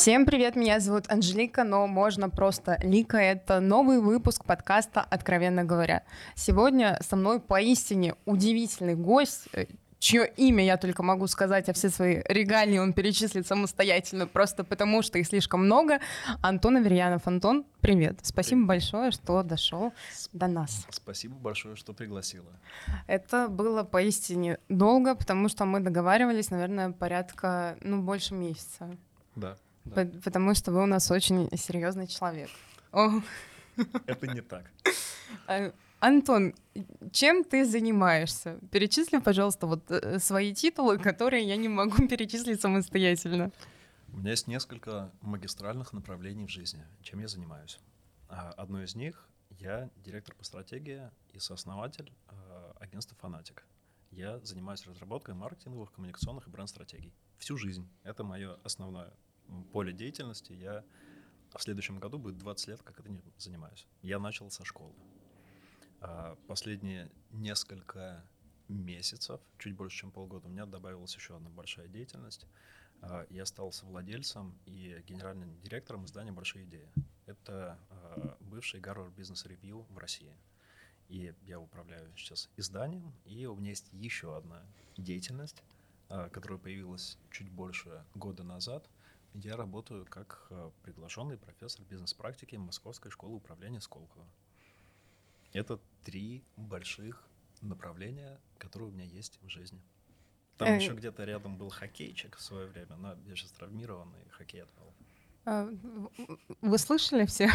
Всем привет, меня зовут Анжелика, но можно просто Лика. Это новый выпуск подкаста «Откровенно говоря». Сегодня со мной поистине удивительный гость, э, чье имя я только могу сказать, а все свои регалии он перечислит самостоятельно, просто потому что их слишком много. Антон Аверьянов. Антон, привет. Спасибо привет. большое, что дошел до нас. Спасибо большое, что пригласила. Это было поистине долго, потому что мы договаривались, наверное, порядка, ну, больше месяца. Да. Да. Потому что вы у нас очень серьезный человек. Это не так. А, Антон, чем ты занимаешься? Перечисли, пожалуйста, вот э, свои титулы, которые я не могу перечислить самостоятельно. У меня есть несколько магистральных направлений в жизни, чем я занимаюсь. А, одно из них — я директор по стратегии и сооснователь а, агентства «Фанатик». Я занимаюсь разработкой маркетинговых, коммуникационных и бренд-стратегий. Всю жизнь. Это мое основное поле деятельности. Я в следующем году будет 20 лет, как этим занимаюсь. Я начал со школы. А, последние несколько месяцев, чуть больше, чем полгода, у меня добавилась еще одна большая деятельность. А, я стал совладельцем и генеральным директором издания «Большие идеи». Это а, бывший Гарвард Бизнес Ревью в России. И я управляю сейчас изданием, и у меня есть еще одна деятельность, которая появилась чуть больше года назад. Я работаю как приглашенный профессор бизнес-практики Московской школы управления Сколково. Это три больших направления, которые у меня есть в жизни. Там э... еще где-то рядом был хоккейчик в свое время, но я сейчас травмированный, хоккей отпал. А, вы слышали все,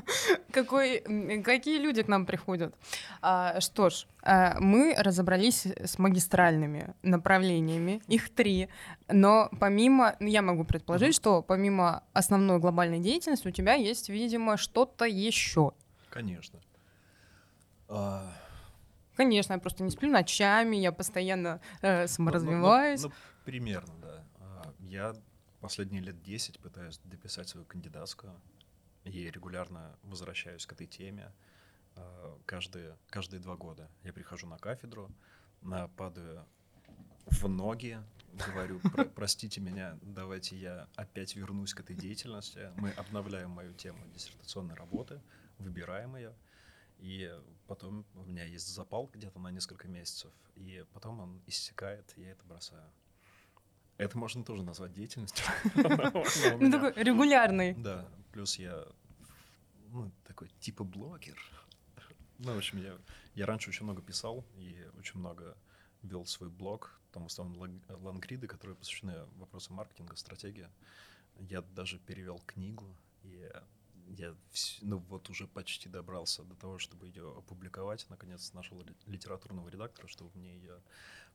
Какой, какие люди к нам приходят? А, что ж, а, мы разобрались с магистральными направлениями, их три, но помимо, я могу предположить, что помимо основной глобальной деятельности у тебя есть, видимо, что-то еще. Конечно. А... Конечно, я просто не сплю ночами, я постоянно э, саморазвиваюсь. Ну, ну, ну, примерно, да. А, я последние лет 10 пытаюсь дописать свою кандидатскую и регулярно возвращаюсь к этой теме. А, каждые, каждые два года я прихожу на кафедру, падаю в ноги, говорю, Про, простите меня, давайте я опять вернусь к этой деятельности. Мы обновляем мою тему диссертационной работы, выбираем ее — и потом у меня есть запал где-то на несколько месяцев, и потом он иссякает, я это бросаю. Это можно тоже назвать деятельностью. Ну, такой регулярный. Да, плюс я ну, такой типа блогер. Ну, в общем, я, я раньше очень много писал и очень много вел свой блог, там в основном лангриды, которые посвящены вопросам маркетинга, стратегии. Я даже перевел книгу, и я ну вот уже почти добрался до того, чтобы ее опубликовать. Наконец нашел литературного редактора, чтобы мне ее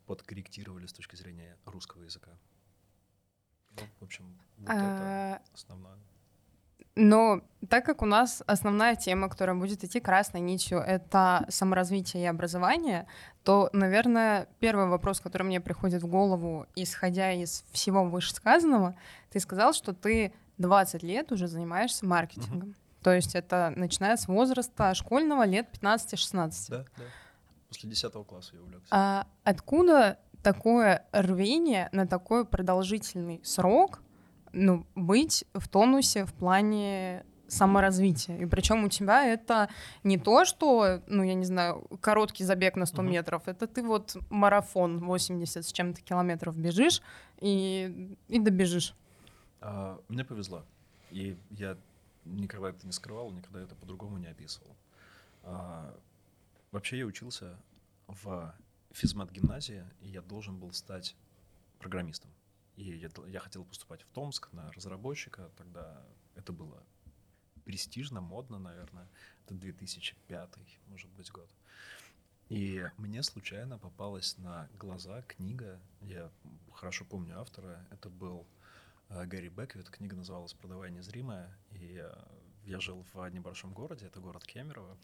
подкорректировали с точки зрения русского языка. Ну, в общем, вот а... это основное. Но так как у нас основная тема, которая будет идти красной нитью, это саморазвитие и образование, то, наверное, первый вопрос, который мне приходит в голову, исходя из всего вышесказанного, ты сказал, что ты 20 лет уже занимаешься маркетингом. Угу. То есть это начиная с возраста школьного лет 15-16. Да, да. После 10 класса я увлекся. А откуда такое рвение на такой продолжительный срок ну, быть в тонусе в плане саморазвития. И причем у тебя это не то, что, ну, я не знаю, короткий забег на 100 uh-huh. метров, это ты вот марафон 80 с чем-то километров бежишь и, и добежишь. А, мне повезло. И я никогда это не скрывал, никогда это по-другому не описывал. А, вообще я учился в физмат-гимназии, и я должен был стать программистом. И я, я хотел поступать в Томск на разработчика, тогда это было престижно, модно, наверное. Это 2005, может быть, год. И мне случайно попалась на глаза книга, я хорошо помню автора, это был Э, Гэри Беквит. Книга называлась «Продавая незримое». И я жил в небольшом городе, это город Кемерово.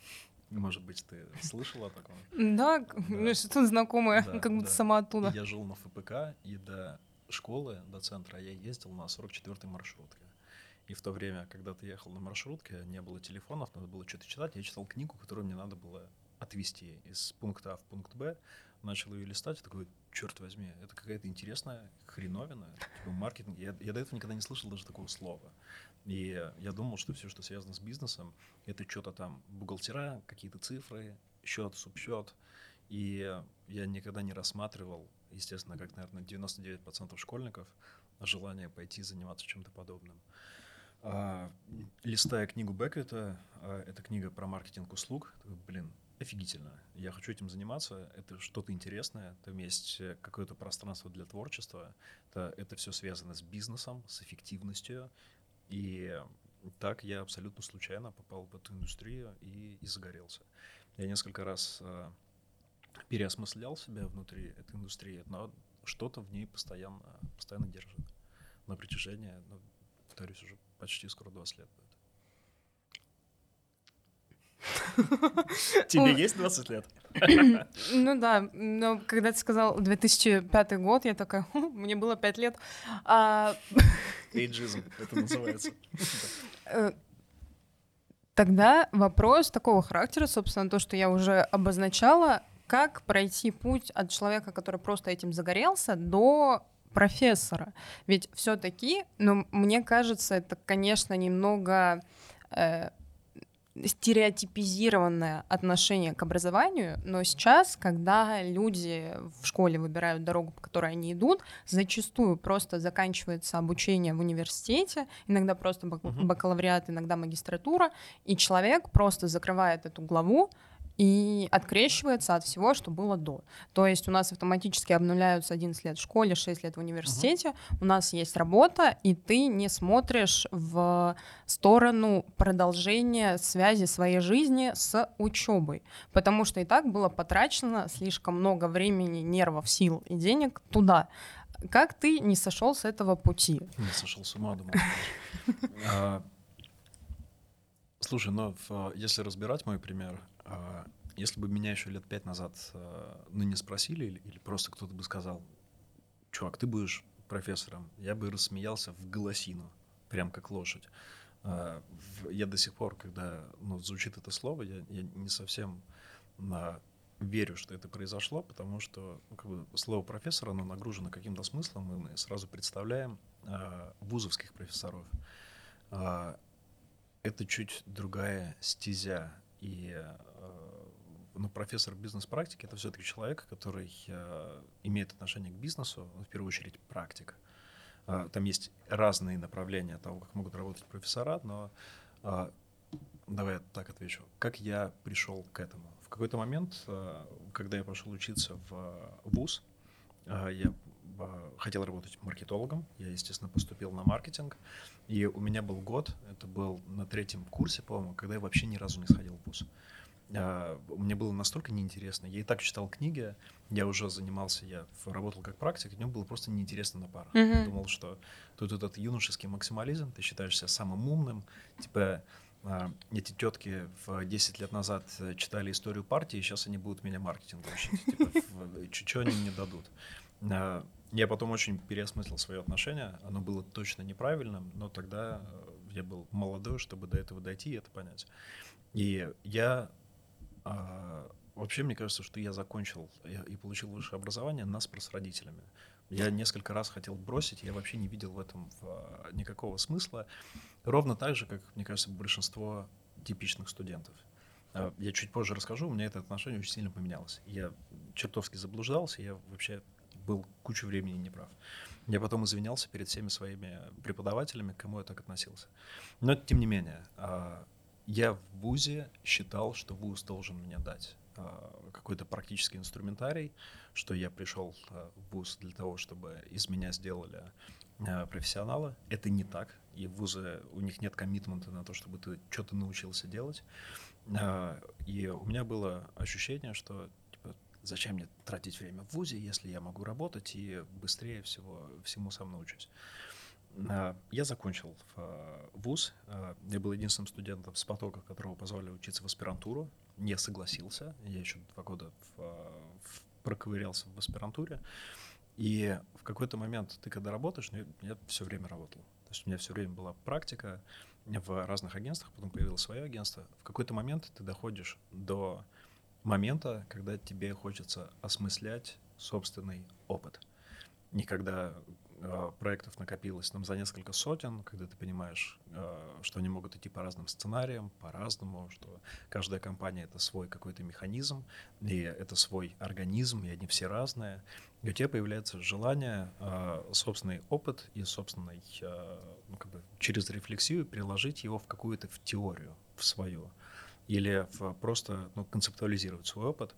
Может быть, ты слышала о таком? Да, да. что-то знакомое, да, как будто да. сама оттуда. я жил на ФПК, и до школы, до центра я ездил на 44-й маршрутке. И в то время, когда ты ехал на маршрутке, не было телефонов, надо было что-то читать. Я читал книгу, которую мне надо было отвезти из пункта А в пункт Б, начал ее листать, такой, черт возьми, это какая-то интересная хреновина, типа маркетинг. Я, я до этого никогда не слышал даже такого слова. И я думал, что все, что связано с бизнесом, это что-то там бухгалтера, какие-то цифры, счет, субсчет. И я никогда не рассматривал, естественно, как, наверное, 99% школьников, желание пойти заниматься чем-то подобным. А, листая книгу Беккета, а, это книга про маркетинг услуг, блин, офигительно. Я хочу этим заниматься. Это что-то интересное. Там есть какое-то пространство для творчества. Это, это все связано с бизнесом, с эффективностью. И так я абсолютно случайно попал в эту индустрию и, и загорелся. Я несколько раз э, переосмыслял себя внутри этой индустрии, но что-то в ней постоянно, постоянно держит на протяжении, ну, повторюсь, уже почти скоро 20 лет будет. Тебе есть 20 лет? Ну да, но когда ты сказал 2005 год, я такая, мне было 5 лет. Эйджизм, это называется. Э, тогда вопрос такого характера, собственно, то, что я уже обозначала, как пройти путь от человека, который просто этим загорелся, до профессора. Ведь все-таки, ну, мне кажется, это, конечно, немного э, стереотипизированное отношение к образованию, но сейчас, когда люди в школе выбирают дорогу, по которой они идут, зачастую просто заканчивается обучение в университете, иногда просто бакалавриат, иногда магистратура, и человек просто закрывает эту главу, и открещивается от всего, что было до. То есть у нас автоматически обнуляются 11 лет в школе, 6 лет в университете, uh-huh. у нас есть работа, и ты не смотришь в сторону продолжения связи своей жизни с учебой, потому что и так было потрачено слишком много времени, нервов, сил и денег туда. Как ты не сошел с этого пути? Не сошел с ума, думаю. А, слушай, ну если разбирать мой пример, если бы меня еще лет пять назад а, ну, не спросили, или, просто кто-то бы сказал, чувак, ты будешь профессором, я бы рассмеялся в голосину, прям как лошадь. А, я до сих пор, когда ну, звучит это слово, я, я не совсем на, верю, что это произошло, потому что ну, как бы, слово профессор, оно нагружено каким-то смыслом, и мы сразу представляем э, вузовских профессоров. Э, это чуть другая стезя. И э, ну, профессор бизнес-практики это все-таки человек, который э, имеет отношение к бизнесу, в первую очередь практика. Э, там есть разные направления того, как могут работать профессора, но давай я так отвечу. Как я пришел к этому? В какой-то момент, когда я пошел учиться в ВУЗ, я хотел работать маркетологом. Я, естественно, поступил на маркетинг. И у меня был год, это был на третьем курсе, по-моему, когда я вообще ни разу не сходил в ВУЗ. А, мне было настолько неинтересно. Я и так читал книги, я уже занимался, я работал как практик, мне было просто неинтересно на парах. Mm-hmm. Я думал, что тут этот юношеский максимализм, ты считаешь себя самым умным, типа а, эти тетки в 10 лет назад читали историю партии, сейчас они будут меня маркетингом учить. Типа, что они мне дадут? А, я потом очень переосмыслил свое отношение. Оно было точно неправильным, но тогда э, я был молодой, чтобы до этого дойти и это понять. И я а, вообще, мне кажется, что я закончил и получил высшее образование наспор с родителями. Я несколько раз хотел бросить, я вообще не видел в этом никакого смысла. Ровно так же, как, мне кажется, большинство типичных студентов. Я чуть позже расскажу, у меня это отношение очень сильно поменялось. Я чертовски заблуждался, я вообще был кучу времени неправ. Я потом извинялся перед всеми своими преподавателями, к кому я так относился. Но тем не менее, а, я в ВУЗе считал, что ВУЗ должен мне дать а, какой-то практический инструментарий, что я пришел а, в ВУЗ для того, чтобы из меня сделали профессионала. Это не так. И в ВУЗе у них нет коммитмента на то, чтобы ты что-то научился делать. И у меня было ощущение, что Зачем мне тратить время в ВУЗе, если я могу работать и быстрее всего всему сам научусь? А, я закончил а, ВУЗ. А, я был единственным студентом с потока, которого позвали учиться в аспирантуру. Не согласился. Я еще два года в, в, проковырялся в аспирантуре. И в какой-то момент ты когда работаешь, ну, я все время работал. То есть у меня все время была практика в разных агентствах, потом появилось свое агентство. В какой-то момент ты доходишь до момента, когда тебе хочется осмыслять собственный опыт. Не когда э, проектов накопилось там за несколько сотен, когда ты понимаешь, э, что они могут идти по разным сценариям, по-разному, что каждая компания — это свой какой-то механизм, и это свой организм, и они все разные. И у тебя появляется желание э, собственный опыт и собственный, ну, как бы через рефлексию переложить его в какую-то в теорию, в свою или просто ну, концептуализировать свой опыт.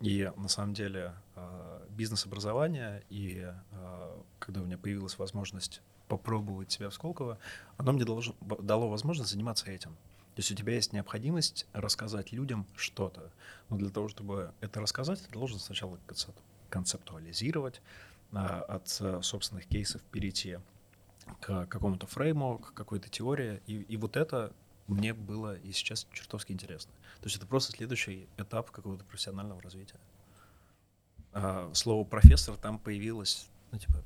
И на самом деле а, бизнес-образование, и а, когда у меня появилась возможность попробовать себя в Сколково, оно мне должно, дало возможность заниматься этим. То есть у тебя есть необходимость рассказать людям что-то. Но для того, чтобы это рассказать, ты должен сначала концептуализировать, а, от собственных кейсов перейти к какому-то фрейму, к какой-то теории. И, и вот это мне было и сейчас чертовски интересно. То есть это просто следующий этап какого-то профессионального развития. А, слово профессор там появилось, ну, типа,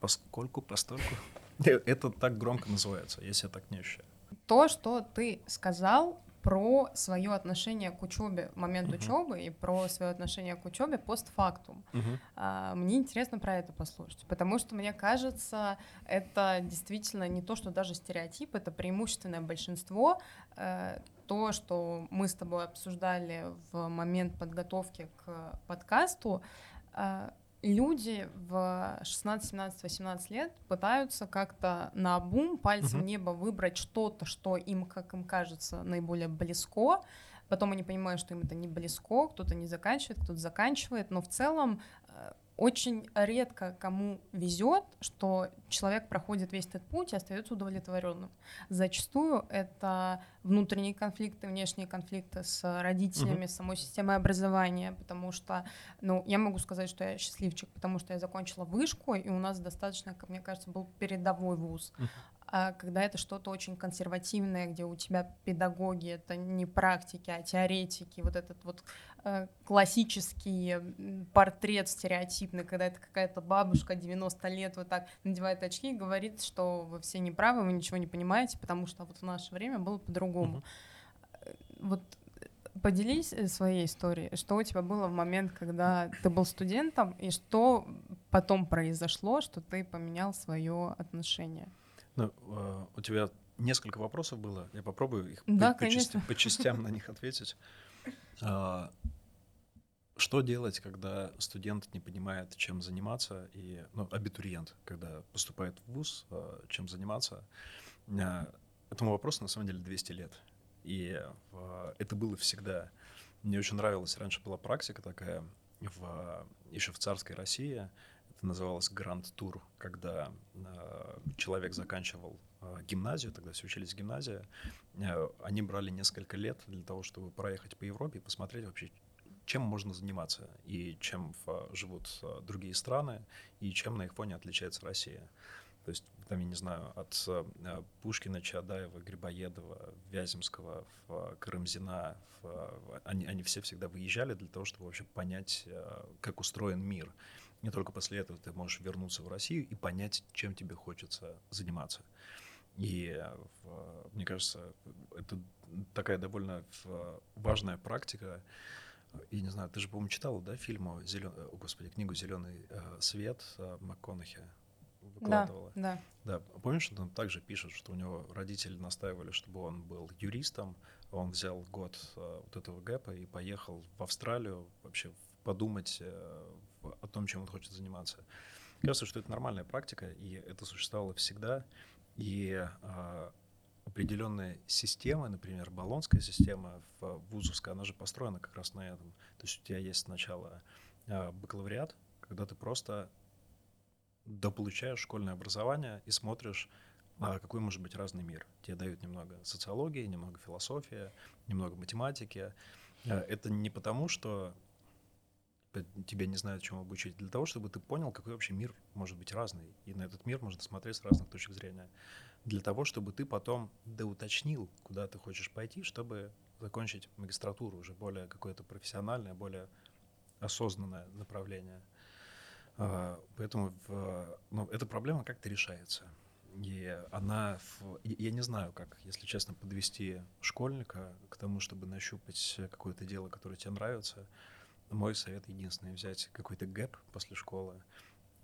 поскольку, постольку. Это так громко называется, я себя так не ощущаю. То, что ты сказал, про свое отношение к учебе момент uh-huh. учебы и про свое отношение к учебе постфактум. Uh-huh. А, мне интересно про это послушать, потому что мне кажется, это действительно не то, что даже стереотип, это преимущественное большинство. Э, то, что мы с тобой обсуждали в момент подготовки к подкасту, э, люди в 16, 17, 18 лет пытаются как-то на бум пальцем uh-huh. неба выбрать что-то, что им, как им кажется, наиболее близко. Потом они понимают, что им это не близко, кто-то не заканчивает, кто-то заканчивает, но в целом очень редко кому везет, что человек проходит весь этот путь и остается удовлетворенным. Зачастую это внутренние конфликты, внешние конфликты с родителями, uh-huh. самой системой образования, потому что, ну, я могу сказать, что я счастливчик, потому что я закончила вышку, и у нас достаточно, как мне кажется, был передовой вуз. А когда это что-то очень консервативное, где у тебя педагоги, это не практики, а теоретики, вот этот вот классический портрет стереотипный, когда это какая-то бабушка 90 лет вот так надевает очки и говорит, что вы все неправы, вы ничего не понимаете, потому что вот в наше время было по-другому. Uh-huh. Вот поделись э, своей историей, что у тебя было в момент, когда ты был студентом, и что потом произошло, что ты поменял свое отношение. Ну, э, у тебя несколько вопросов было. Я попробую их да, по, по, частям, по частям на них ответить. А, что делать, когда студент не понимает, чем заниматься, и ну, абитуриент, когда поступает в ВУЗ, а, чем заниматься? А, этому вопросу на самом деле 200 лет. И это было всегда. Мне очень нравилась, раньше была практика такая, в, еще в царской России, это называлось гранд-тур, когда человек заканчивал гимназию, тогда все учились в гимназии. Э, они брали несколько лет для того, чтобы проехать по Европе и посмотреть вообще, чем можно заниматься, и чем в, живут э, другие страны, и чем на их фоне отличается Россия. То есть, там, я не знаю, от э, Пушкина, Чадаева, Грибоедова, Вяземского, Карамзина, они, они все всегда выезжали для того, чтобы вообще понять, э, как устроен мир не только после этого ты можешь вернуться в Россию и понять, чем тебе хочется заниматься. И мне кажется, это такая довольно важная практика. И не знаю, ты же, по-моему, читала, да, фильм, зелен... о, господи, книгу «Зеленый э, свет» МакКонахи выкладывала. Да, да. Да, помнишь, что он также пишет, что у него родители настаивали, чтобы он был юристом, он взял год э, вот этого гэпа и поехал в Австралию вообще подумать э, о том, чем он хочет заниматься. Кажется, что это нормальная практика, и это существовало всегда. И э, определенная система, например, баллонская система в вузовская, она же построена как раз на этом. То есть у тебя есть сначала э, бакалавриат, когда ты просто дополучаешь школьное образование и смотришь, а какой может быть разный мир. Тебе дают немного социологии, немного философии, немного математики. Это не потому, что тебя не знают, чему обучить, для того, чтобы ты понял, какой вообще мир может быть разный. И на этот мир можно смотреть с разных точек зрения. Для того, чтобы ты потом доуточнил, куда ты хочешь пойти, чтобы закончить магистратуру, уже более какое-то профессиональное, более осознанное направление. А, поэтому в, ну, эта проблема как-то решается. И она, в- я не знаю, как, если честно, подвести школьника к тому, чтобы нащупать какое-то дело, которое тебе нравится. Мой совет единственный — взять какой-то гэп после школы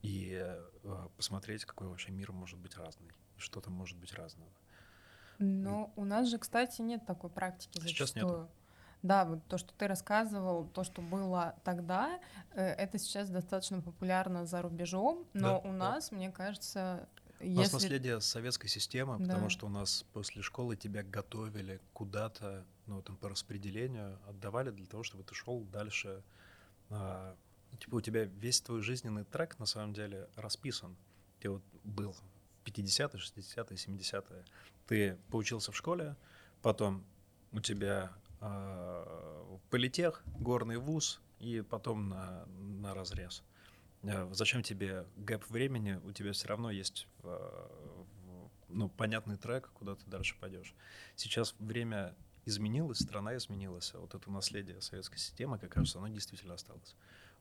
и э, посмотреть, какой вообще мир может быть разный, и что там может быть разного. Но у нас же, кстати, нет такой практики Сейчас зачастую. нету. Да, вот то, что ты рассказывал, то, что было тогда, э, это сейчас достаточно популярно за рубежом, но Да, у да. нас, мне кажется, У нас наследие советской системы, Да. потому что у нас после школы тебя готовили куда-то, ну, там, по распределению, отдавали для того, чтобы ты шел дальше. А, типа у тебя весь твой жизненный трек, на самом деле, расписан. Ты вот был в 50-е, 60-е, 70-е. Ты поучился в школе, потом у тебя а, политех, горный вуз, и потом на, на разрез. Э, Зачем тебе гэп времени? У тебя все равно есть в- ну, понятный трек, куда ты дальше пойдешь. Сейчас время изменилось, страна изменилась, а вот это наследие советской системы, как кажется, оно действительно осталось.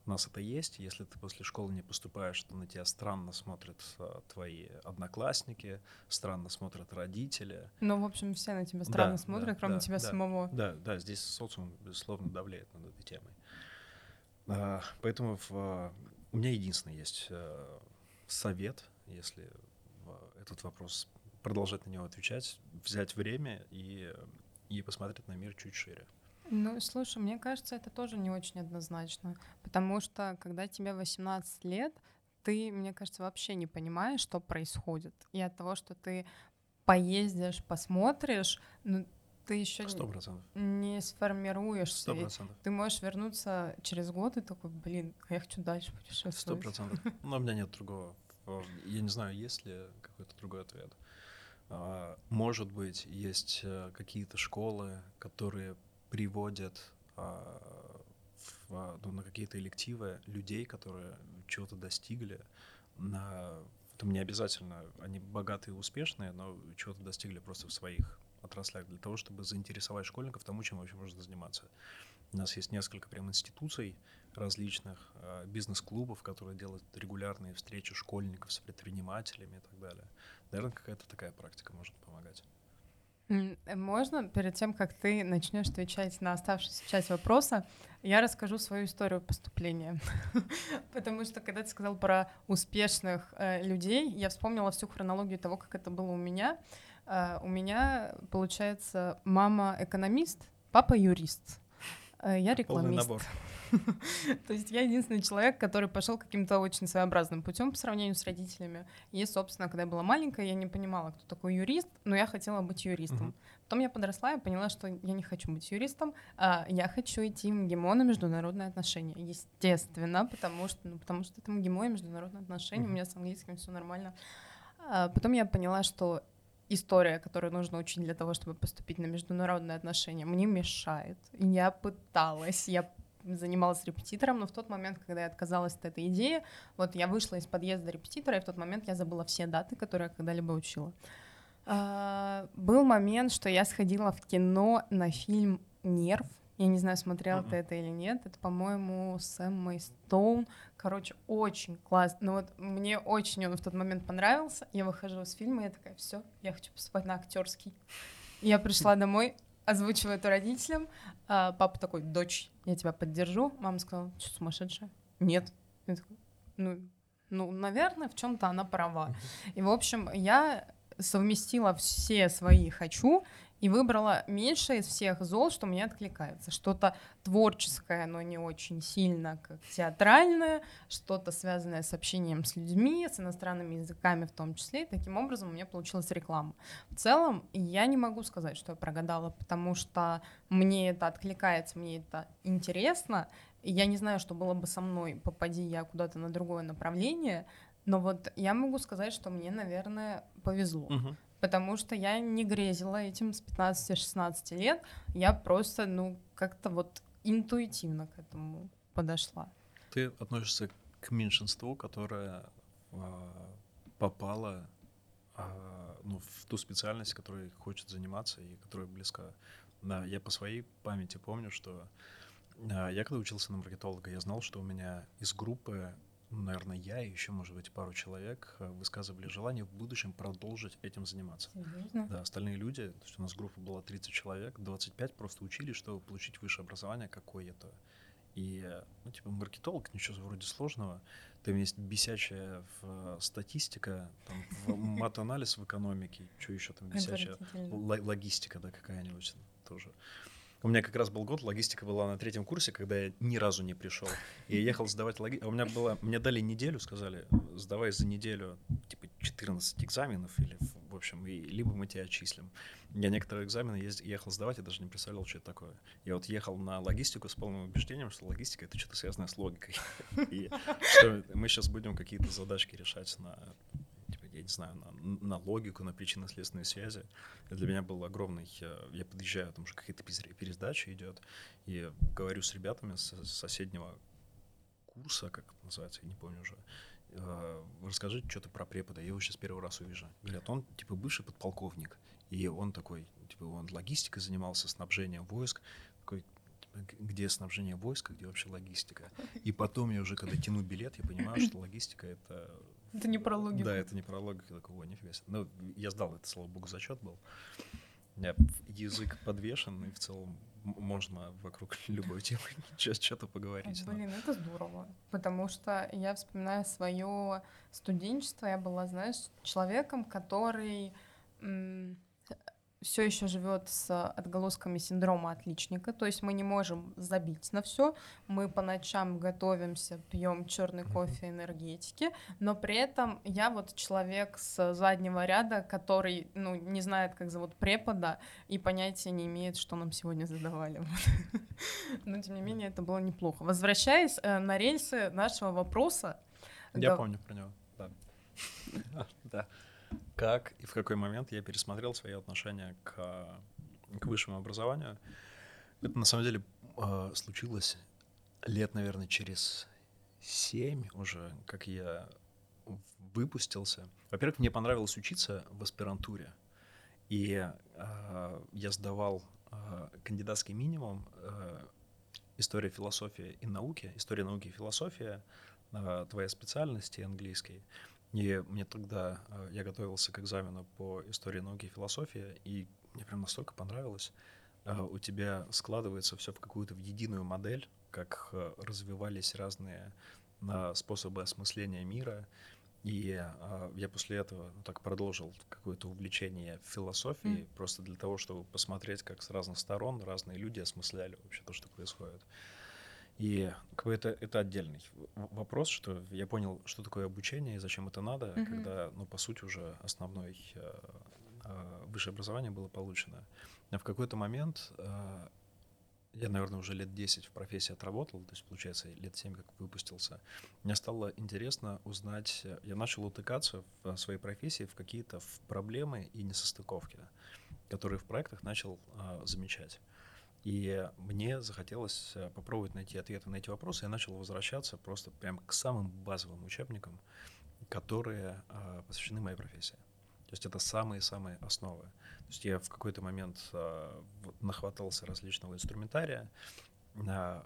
У нас это есть. Если ты после школы не поступаешь, то на тебя странно смотрят а, твои одноклассники, странно смотрят родители. Ну, в общем, все на тебя странно Да, смотрят, да, кроме да, тебя да. самого. Да, да, здесь социум, безусловно, давляет над этой темой. А, Поэтому в, а, у меня единственный есть э, совет, если в этот вопрос продолжать на него отвечать, взять время и, и посмотреть на мир чуть шире. Ну, слушай, мне кажется, это тоже не очень однозначно, потому что когда тебе 18 лет, ты, мне кажется, вообще не понимаешь, что происходит. И от того, что ты поездишь, посмотришь, ну, ты еще Сто процентов. не сформируешься. Сто И процентов. Ты можешь вернуться через год и такой, блин, а я хочу дальше Сто путешествовать. процентов. Но у меня нет другого. Я не знаю, есть ли какой-то другой ответ. А, Может быть, есть э, какие-то школы, которые приводят а, в, а, ну, на какие-то элективы людей, которые чего-то достигли. На... Там не обязательно они богатые и успешные, но чего-то достигли просто в своих отраслях для того, чтобы заинтересовать школьников тому, чем вообще можно заниматься. У нас есть несколько прям институций различных, э, бизнес-клубов, которые делают регулярные встречи школьников с предпринимателями и так далее. Наверное, какая-то такая практика может помогать. Э, Можно, перед тем, как ты начнешь отвечать на оставшуюся часть вопроса, я расскажу свою историю поступления. Потому что, когда ты сказал про успешных э, людей, я вспомнила всю хронологию того, как это было у меня. Э, у меня, получается, мама экономист, папа юрист. Э, я Полный рекламист. набор. То есть я единственный человек, который пошел каким-то очень своеобразным путем по сравнению с родителями. И, собственно, когда я была маленькая, я не понимала, кто такой юрист, но я хотела быть юристом. Потом я подросла и поняла, что я не хочу быть юристом, а я хочу идти в МГИМО на международные отношения. Естественно, потому что, ну, потому что это МГИМО и международные отношения, у меня с английским все нормально. А потом я поняла, что история, которую нужно учить для того, чтобы поступить на международные отношения, мне мешает. Я пыталась, я занималась репетитором, но в тот момент, когда я отказалась от этой идеи, вот я вышла из подъезда репетитора, и в тот момент я забыла все даты, которые я когда-либо учила. А, Был момент, что я сходила в кино на фильм «Нерв». Я не знаю, смотрел ты Мгм. это или нет. Это, по-моему, с Эммой Стоун. Короче, очень классно. Ну вот мне очень он в тот момент понравился. Я выхожу из фильма, я такая, все, я хочу поступать на актерский. Я пришла домой, озвучиваю это родителям. А папа такой, дочь, я тебя поддержу. Мама сказала, что сумасшедшая? Нет. Я такой, ну, ну, наверное, в чем-то она права. И, в общем, я совместила все свои «хочу» и выбрала меньше из всех зол, что мне откликается. Что-то творческое, но не очень сильно, как театральное, что-то связанное с общением с людьми, с иностранными языками в том числе. И таким образом у меня получилась реклама. В целом, я не могу сказать, что я прогадала, потому что мне это откликается, мне это интересно. И я не знаю, что было бы со мной, попади я куда-то на другое направление, но вот я могу сказать, что мне, наверное, повезло. Мгм. Потому что я не грезила этим с 15-16 лет. Я просто, ну, как-то вот интуитивно к этому подошла. Ты относишься к меньшинству, которое а, попало а, ну, в ту специальность, которой хочет заниматься и которая близка. Да, я по своей памяти помню, что а, я когда учился на маркетолога, я знал, что у меня из группы наверное, я и еще, может быть, пару человек э, высказывали желание в будущем продолжить этим заниматься. Серьезно? Да, остальные люди, то есть у нас группа была 30 человек, 25 просто учились, чтобы получить высшее образование какое-то. И, ну, типа, маркетолог, ничего вроде сложного. Там есть бесячая в статистика, там, в мат-анализ в экономике, что еще там бесячая, логистика, да, какая-нибудь тоже. У меня как раз был год, логистика была на третьем курсе, когда я ни разу не пришел. И я ехал сдавать логистику. У меня было, мне дали неделю, сказали, сдавай за неделю, типа, 14 экзаменов, или, в общем, и, либо мы тебя отчислим. Я некоторые экзамены ездил, ехал сдавать, я даже не представлял, что это такое. Я вот ехал на логистику с полным убеждением, что логистика — это что-то связанное с логикой. И что мы сейчас будем какие-то задачки решать на я не знаю, на, на логику, на причинно-следственные связи. Это для меня был огромный... Э, я подъезжаю, там уже какая-то пересдача идет, и говорю с ребятами с соседнего курса, как это называется, я не помню уже, э, расскажи что-то про препода, я его сейчас первый раз увижу. Говорят, он типа бывший подполковник, и он такой, типа он логистикой занимался, снабжением войск, такой, типа, где снабжение войска, где вообще логистика. И потом я уже, когда тяну билет, я понимаю, что логистика — это это не про логику. Да, это не про логику. Я такой, о, нифига себе. Ну, я сдал это, слава богу, зачет был. У меня язык подвешен, и в целом можно вокруг любой темы что-то поговорить. Блин, это здорово. Потому что я вспоминаю свое студенчество. Я была, знаешь, человеком, который все еще живет с отголосками синдрома отличника, то есть мы не можем забить на все, мы по ночам готовимся, пьем черный кофе энергетики, но при этом я вот человек с заднего ряда, который, ну, не знает, как зовут препода, и понятия не имеет, что нам сегодня задавали. Но, тем не менее, это было неплохо. Возвращаясь э, на рельсы нашего вопроса. Я помню про него, да. Как и в какой момент я пересмотрел свои отношения к, к высшему образованию. Это на самом деле э, случилось лет, наверное, через семь уже, как я выпустился. Во-первых, мне понравилось учиться в аспирантуре. И э, я сдавал э, кандидатский минимум э, история, философия и науки, история науки и философия, э, твоя специальности английской. И мне тогда, э, я готовился к экзамену по истории науки и философии, и мне прям настолько понравилось. Э, у тебя складывается все в какую-то в единую модель, как э, развивались разные способы осмысления мира. И я после этого ну, так продолжил какое-то увлечение философией, mm. просто для того, чтобы посмотреть, как с разных сторон разные люди осмысляли вообще то, что происходит. И как бы это, это отдельный вопрос, что я понял, что такое обучение и зачем это надо, mm-hmm. когда, ну, по сути, уже основное э, э, высшее образование было получено. А в какой-то момент э, я, наверное, уже лет 10 в профессии отработал, то есть, получается, лет 7 как выпустился. Мне стало интересно узнать, я начал утыкаться в своей профессии в какие-то проблемы и несостыковки, которые в проектах начал э, замечать. И мне захотелось э, попробовать найти ответы на эти вопросы. Я начал возвращаться просто прям к самым базовым учебникам, которые э, посвящены моей профессии. То есть это самые-самые основы. То есть я в какой-то момент э, нахватался различного инструментария,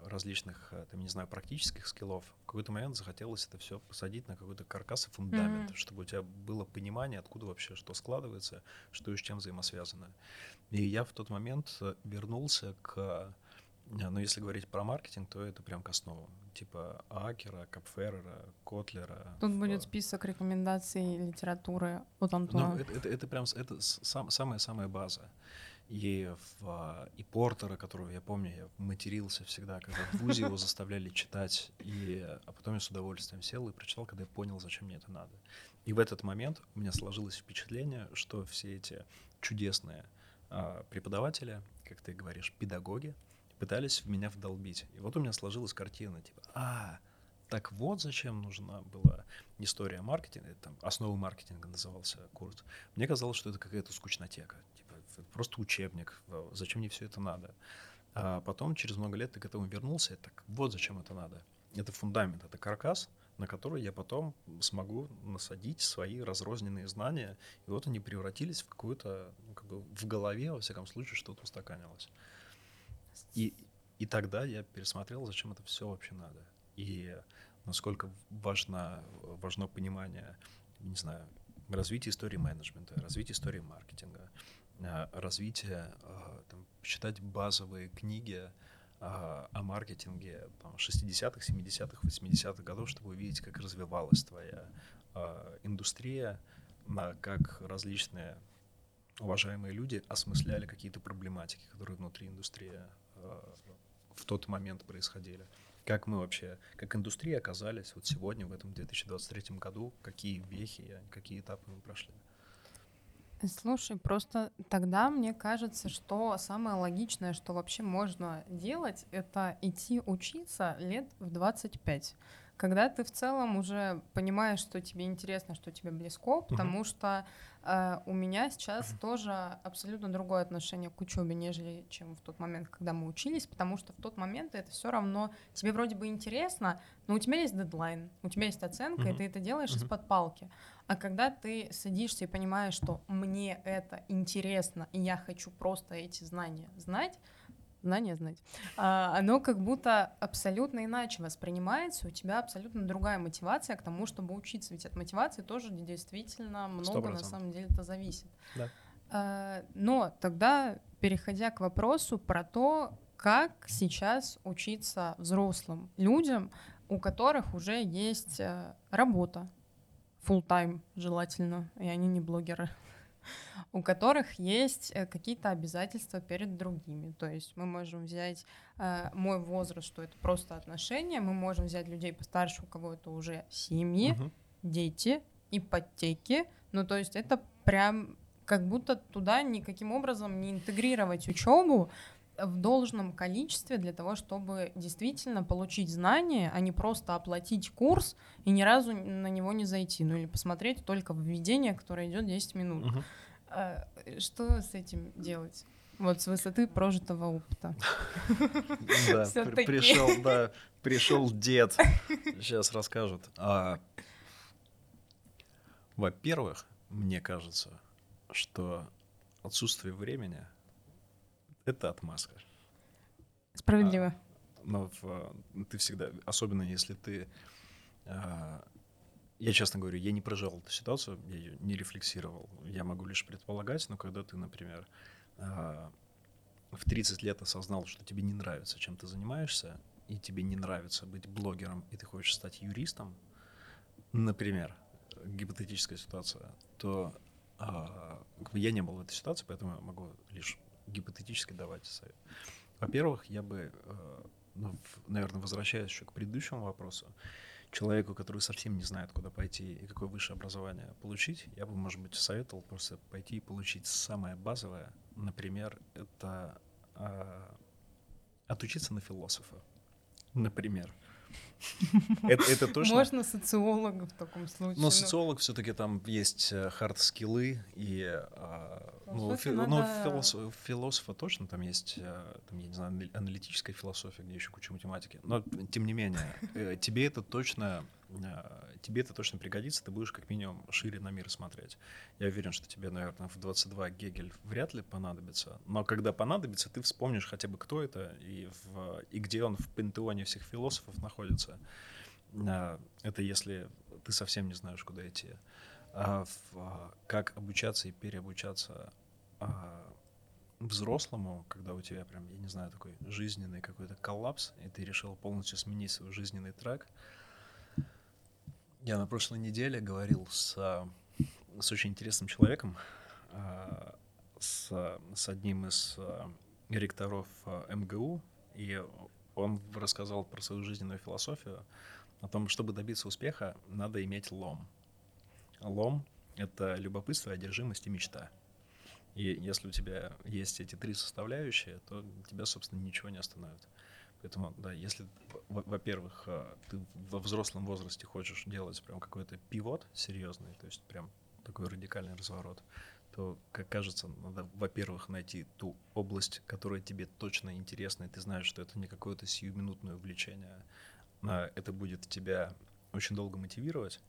различных, э, там, не знаю, практических скиллов, в какой-то момент захотелось это все посадить на какой-то каркас и фундамент, mm-hmm. чтобы у тебя было понимание, откуда вообще что складывается, что и с чем взаимосвязано. И я в тот момент э, вернулся к, э, ну, если говорить про маркетинг, то это прям к основам, типа Акера, Капферера, Котлера. Тут будет список рекомендаций литературы от Антуана. Ну, это, это, это прям это сам, самая-самая база и, в, и Портера, которого я помню, я матерился всегда, когда в ВУЗе его заставляли читать, и, а потом я с удовольствием сел и прочитал, когда я понял, зачем мне это надо. И в этот момент у меня сложилось впечатление, что все эти чудесные а, преподаватели, как ты говоришь, педагоги, пытались в меня вдолбить. И вот у меня сложилась картина, типа, а, так вот зачем нужна была история маркетинга, там, основы маркетинга назывался курс. Мне казалось, что это какая-то скучнотека это просто учебник, зачем мне все это надо. А потом, через много лет, ты к этому вернулся, и так вот зачем это надо. Это фундамент, это каркас, на который я потом смогу насадить свои разрозненные знания, и вот они превратились в какую-то, ну, как бы в голове, во всяком случае, что-то устаканилось. И, и тогда я пересмотрел, зачем это все вообще надо. И насколько важно, важно понимание, не знаю, развития истории менеджмента, развития истории маркетинга, э, развитие, э, там, читать базовые книги о маркетинге там, 60-х, 70-х, 80-х годов, чтобы увидеть, как развивалась твоя индустрия, как различные уважаемые люди осмысляли какие-то проблематики, которые внутри индустрии в тот момент происходили. Как мы вообще, как индустрия оказались вот сегодня, в этом 2023 году, какие вехи, какие этапы мы прошли? Слушай, просто тогда мне кажется, что самое логичное, что вообще можно делать, это идти учиться лет в 25 когда ты в целом уже понимаешь, что тебе интересно, что тебе близко, потому uh-huh. что э, у меня сейчас тоже абсолютно другое отношение к учебе, нежели чем в тот момент, когда мы учились, потому что в тот момент это все равно тебе вроде бы интересно, но у тебя есть дедлайн, у тебя есть оценка, uh-huh. и ты это делаешь uh-huh. из-под палки. А когда ты садишься и понимаешь, что мне это интересно, и я хочу просто эти знания знать, знание знать, а, оно как будто абсолютно иначе воспринимается, у тебя абсолютно другая мотивация к тому, чтобы учиться, ведь от мотивации тоже действительно много 100%. на самом деле это зависит. Да. А, но тогда, переходя к вопросу про то, как сейчас учиться взрослым людям, у которых уже есть э, работа, full time желательно, и они не блогеры у которых есть э, какие-то обязательства перед другими. То есть мы можем взять э, мой возраст, что это просто отношения, мы можем взять людей постарше, у кого это уже семьи, угу. дети, ипотеки. Ну, то есть это прям как будто туда никаким образом не интегрировать учебу, в должном количестве для того, чтобы действительно получить знания, а не просто оплатить курс и ни разу на него не зайти, ну или посмотреть только введение, которое идет 10 минут. Угу. А, что с этим делать? Вот с высоты прожитого опыта. Да, пришел, да, пришел дед. Сейчас расскажут. А, во-первых, мне кажется, что отсутствие времени — это отмазка. Справедливо. А, но в, ты всегда, особенно если ты... А, я честно говорю, я не прожил эту ситуацию, я ее не рефлексировал. Я могу лишь предполагать, но когда ты, например, а, в 30 лет осознал, что тебе не нравится, чем ты занимаешься, и тебе не нравится быть блогером, и ты хочешь стать юристом, например, гипотетическая ситуация, то а, я не был в этой ситуации, поэтому я могу лишь гипотетически давать совет. Во-первых, я бы, э, ну, наверное, возвращаясь еще к предыдущему вопросу, человеку, который совсем не знает, куда пойти и какое высшее образование получить, я бы, может быть, советовал просто пойти и получить самое базовое. Например, это э, отучиться на философа. Например. Это, это точно. Можно социолога в таком случае. Но социолог все-таки там есть хард-скиллы э, и а, ну, фи, надо... ну философ, философа точно там есть, э, там, я не знаю, аналитическая философия, где еще куча математики. Но тем не менее, э, тебе это точно тебе это точно пригодится, ты будешь как минимум шире на мир смотреть. Я уверен, что тебе, наверное, в 22 Гегель вряд ли понадобится, но когда понадобится, ты вспомнишь хотя бы, кто это и, в, и где он в пантеоне всех философов находится. Это если ты совсем не знаешь, куда идти. А в, как обучаться и переобучаться а, взрослому, когда у тебя прям, я не знаю, такой жизненный какой-то коллапс, и ты решил полностью сменить свой жизненный трек, я на прошлой неделе говорил с, с очень интересным человеком, а, с, с одним из а, ректоров а, МГУ, и он рассказал про свою жизненную философию, о том, чтобы добиться успеха, надо иметь лом. Лом — это любопытство, одержимость и мечта. И если у тебя есть эти три составляющие, то тебя, собственно, ничего не остановит. Поэтому, да, если, во-первых, а, ты во взрослом возрасте хочешь делать прям какой-то пивот серьезный, то есть прям такой радикальный разворот, то, как кажется, надо, во-первых, найти ту область, которая тебе точно интересна, и ты знаешь, что это не какое-то сиюминутное увлечение, а это будет тебя очень долго мотивировать,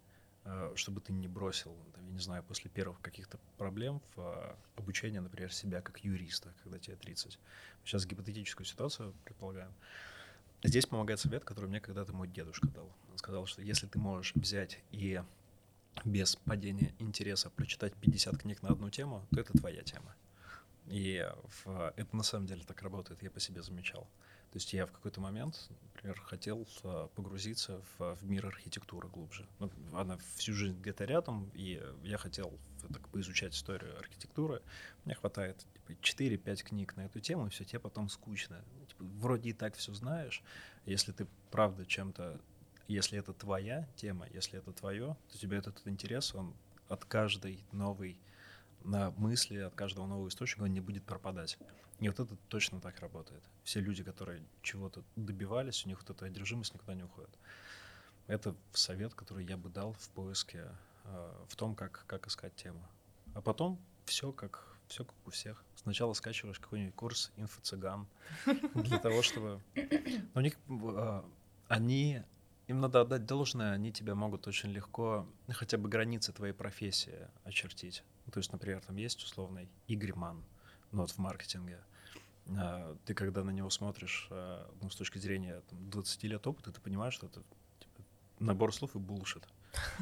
чтобы ты не бросил, я не знаю, после первых каких-то проблем в обучение, например, себя как юриста, когда тебе 30. Сейчас гипотетическую ситуацию предполагаем. Здесь помогает совет, который мне когда-то мой дедушка дал. сказал, что если ты можешь взять и без падения интереса прочитать 50 книг на одну тему, то это твоя тема. И в, это на самом деле так работает, я по себе замечал. То есть я в какой-то момент, например, хотел а, погрузиться в, в мир архитектуры глубже. Ну, она всю жизнь где-то рядом, и я хотел так, поизучать историю архитектуры. Мне хватает типа, 4-5 книг на эту тему, и все, тебе потом скучно. Типа, вроде и так все знаешь. Если ты правда чем-то если это твоя тема, если это твое, то тебе этот интерес, он от каждой новой на мысли, от каждого нового источника он не будет пропадать. И вот это точно так работает. Все люди, которые чего-то добивались, у них вот эта одержимость никуда не уходит. Это совет, который я бы дал в поиске, э, в том, как, как искать тему. А потом все как, все как у всех. Сначала скачиваешь какой-нибудь курс инфо-цыган для того, чтобы... у них э, они им надо отдать должное, они тебя могут очень легко хотя бы границы твоей профессии очертить. Ну, то есть, например, там есть условный Игорь Ман, ну вот в маркетинге. А, ты когда на него смотришь, а, ну, с точки зрения там, 20 лет опыта, ты понимаешь, что это типа, набор слов и булшит.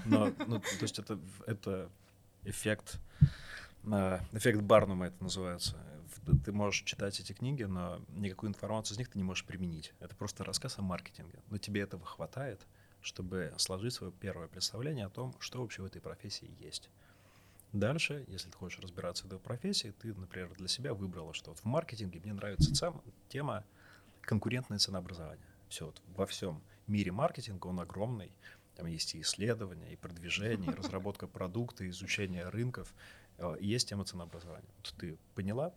Но, ну, то есть это, это эффект, а, эффект Барнума это называется. Ты можешь читать эти книги, но никакую информацию из них ты не можешь применить. Это просто рассказ о маркетинге. Но тебе этого хватает, чтобы сложить свое первое представление о том, что вообще в этой профессии есть. Дальше, если ты хочешь разбираться в этой профессии, ты, например, для себя выбрала, что вот в маркетинге мне нравится сам, тема конкурентное ценообразование. Все, вот во всем мире маркетинга он огромный. Там есть и исследования, и продвижение, и разработка продукта, изучение рынков, э, есть тема ценообразования. Вот ты поняла,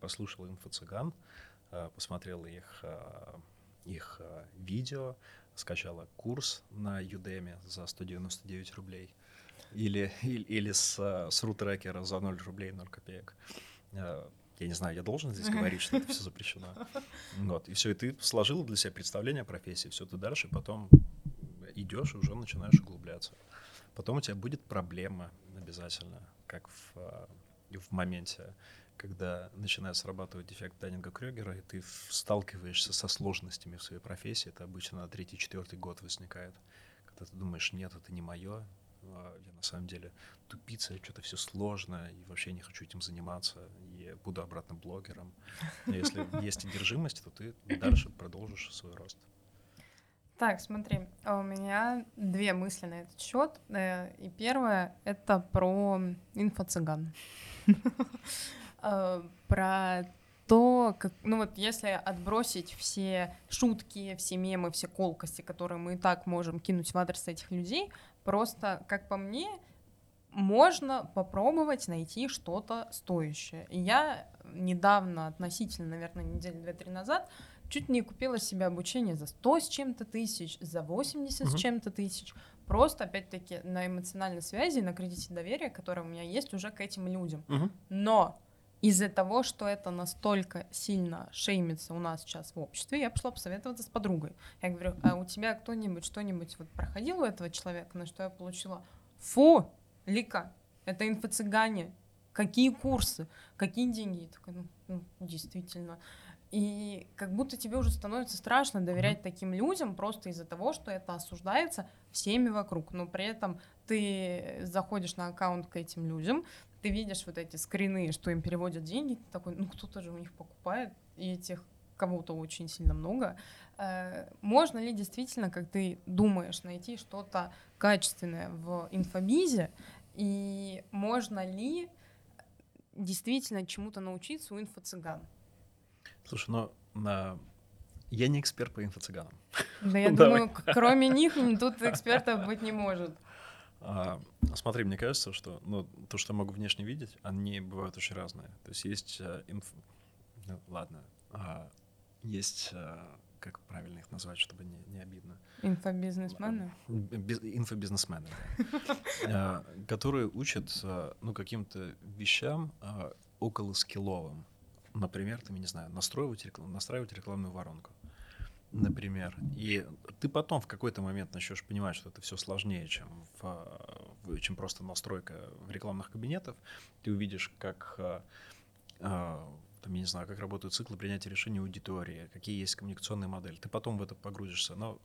послушала инфо-цыган, э, посмотрела их, э, их видео, скачала курс на Udemy за 199 рублей – или, или, или с, с рутрекера за 0 рублей 0 копеек. Э, я не знаю, я должен здесь говорить, что это все запрещено. Вот, и все, и ты сложил для себя представление о профессии, все, ты дальше потом идешь и уже начинаешь углубляться. Потом у тебя будет проблема обязательно, как в, э, в моменте, когда начинает срабатывать дефект Даннинга Крёгера, и ты сталкиваешься со сложностями в своей профессии, это обычно на третий-четвертый год возникает, когда ты думаешь, нет, это не мое, я на самом деле тупица, что-то все сложно, и вообще не хочу этим заниматься, и буду обратно блогером. Но если есть одержимость, то ты дальше продолжишь свой рост. Так, смотри, а у меня две мысли на этот счет. Э, и первое — это про инфо-цыган. А, про то, как, ну вот если отбросить все шутки, все мемы, все колкости, которые мы и так можем кинуть в адрес этих людей, Просто, как по мне, можно попробовать найти что-то стоящее. И я недавно, относительно, наверное, недели две-три назад, чуть не купила себе обучение за 100 с чем-то тысяч, за 80 uh-huh. с чем-то тысяч. Просто, опять-таки, на эмоциональной связи, на кредите доверия, который у меня есть уже к этим людям. Uh-huh. Но из-за того, что это настолько сильно шеймится у нас сейчас в обществе, я пошла посоветоваться с подругой. Я говорю, а у тебя кто-нибудь что-нибудь вот проходил у этого человека, на что я получила? Фу, Лика, это инфо-цыгане. Какие курсы, какие деньги? Я такая, ну, ну, действительно. И как будто тебе уже становится страшно доверять таким людям просто из-за того, что это осуждается всеми вокруг. Но при этом ты заходишь на аккаунт к этим людям, ты видишь вот эти скрины, что им переводят деньги, ты такой, ну кто-то же у них покупает, и этих кого-то очень сильно много. Э, можно ли действительно, как ты думаешь, найти что-то качественное в инфобизе, и можно ли действительно чему-то научиться у инфо-цыган? Слушай, ну, на... я не эксперт по инфо-цыганам. Да, я думаю, кроме них тут экспертов быть не может. А, смотри, мне кажется, что ну, то, что я могу внешне видеть, они бывают очень разные. То есть есть а, инф... ну, ладно, а, есть а, как правильно их назвать, чтобы не, не обидно. Инфобизнесмены? инфобизнесмены, да. А, которые учат ну, каким-то вещам около скилловым. Например, ты, не знаю, настраивать, настраивать рекламную воронку например, и ты потом в какой-то момент начнешь понимать, что это все сложнее, чем, в, чем просто настройка в рекламных кабинетах, ты увидишь, как а, а, там, я не знаю, как работают циклы принятия решений аудитории, какие есть коммуникационные модели. Ты потом в это погрузишься. Но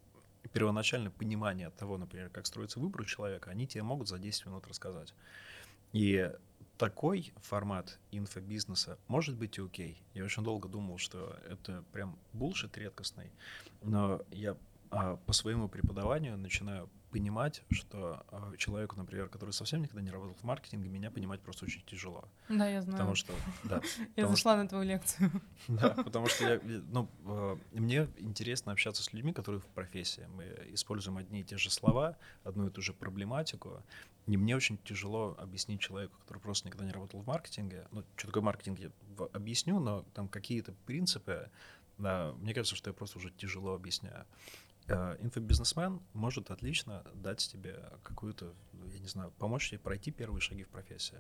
первоначальное понимание того, например, как строится выбор у человека, они тебе могут за 10 минут рассказать. И такой формат инфобизнеса может быть и окей. Я очень долго думал, что это прям булшит редкостный, но я а, по своему преподаванию начинаю понимать, что а, человеку, например, который совсем никогда не работал в маркетинге, меня понимать просто очень тяжело. Да, я знаю. Потому что, да. Я зашла на твою лекцию. Да, потому что я, ну, а, мне интересно общаться с людьми, которые в профессии. Мы используем одни и те же слова, одну и ту же проблематику. И мне очень тяжело объяснить человеку, который просто никогда не работал в маркетинге. Ну, что такое маркетинг, я объясню, но там какие-то принципы, да, мне кажется, что я просто уже тяжело объясняю. Э, инфобизнесмен может отлично дать тебе какую-то, я не знаю, помочь тебе пройти первые шаги в профессии.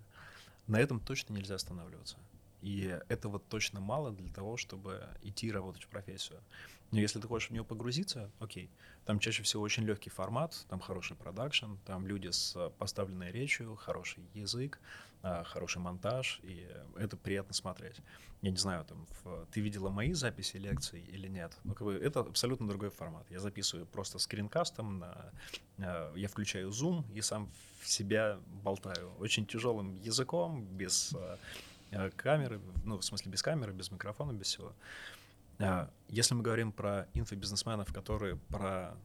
На этом точно нельзя останавливаться. И этого точно мало для того, чтобы идти работать в профессию. Но если ты хочешь в нее погрузиться, окей. Там чаще всего очень легкий формат, там хороший продакшн, там люди с поставленной речью, хороший язык, хороший монтаж, и это приятно смотреть. Я не знаю, там, в, ты видела мои записи лекций или нет, но как бы это абсолютно другой формат. Я записываю просто скринкастом, на, а, я включаю Zoom и сам в себя болтаю очень тяжелым языком, без а, камеры, ну, в смысле, без камеры, без микрофона, без всего. Если мы говорим про инфобизнесменов, которые про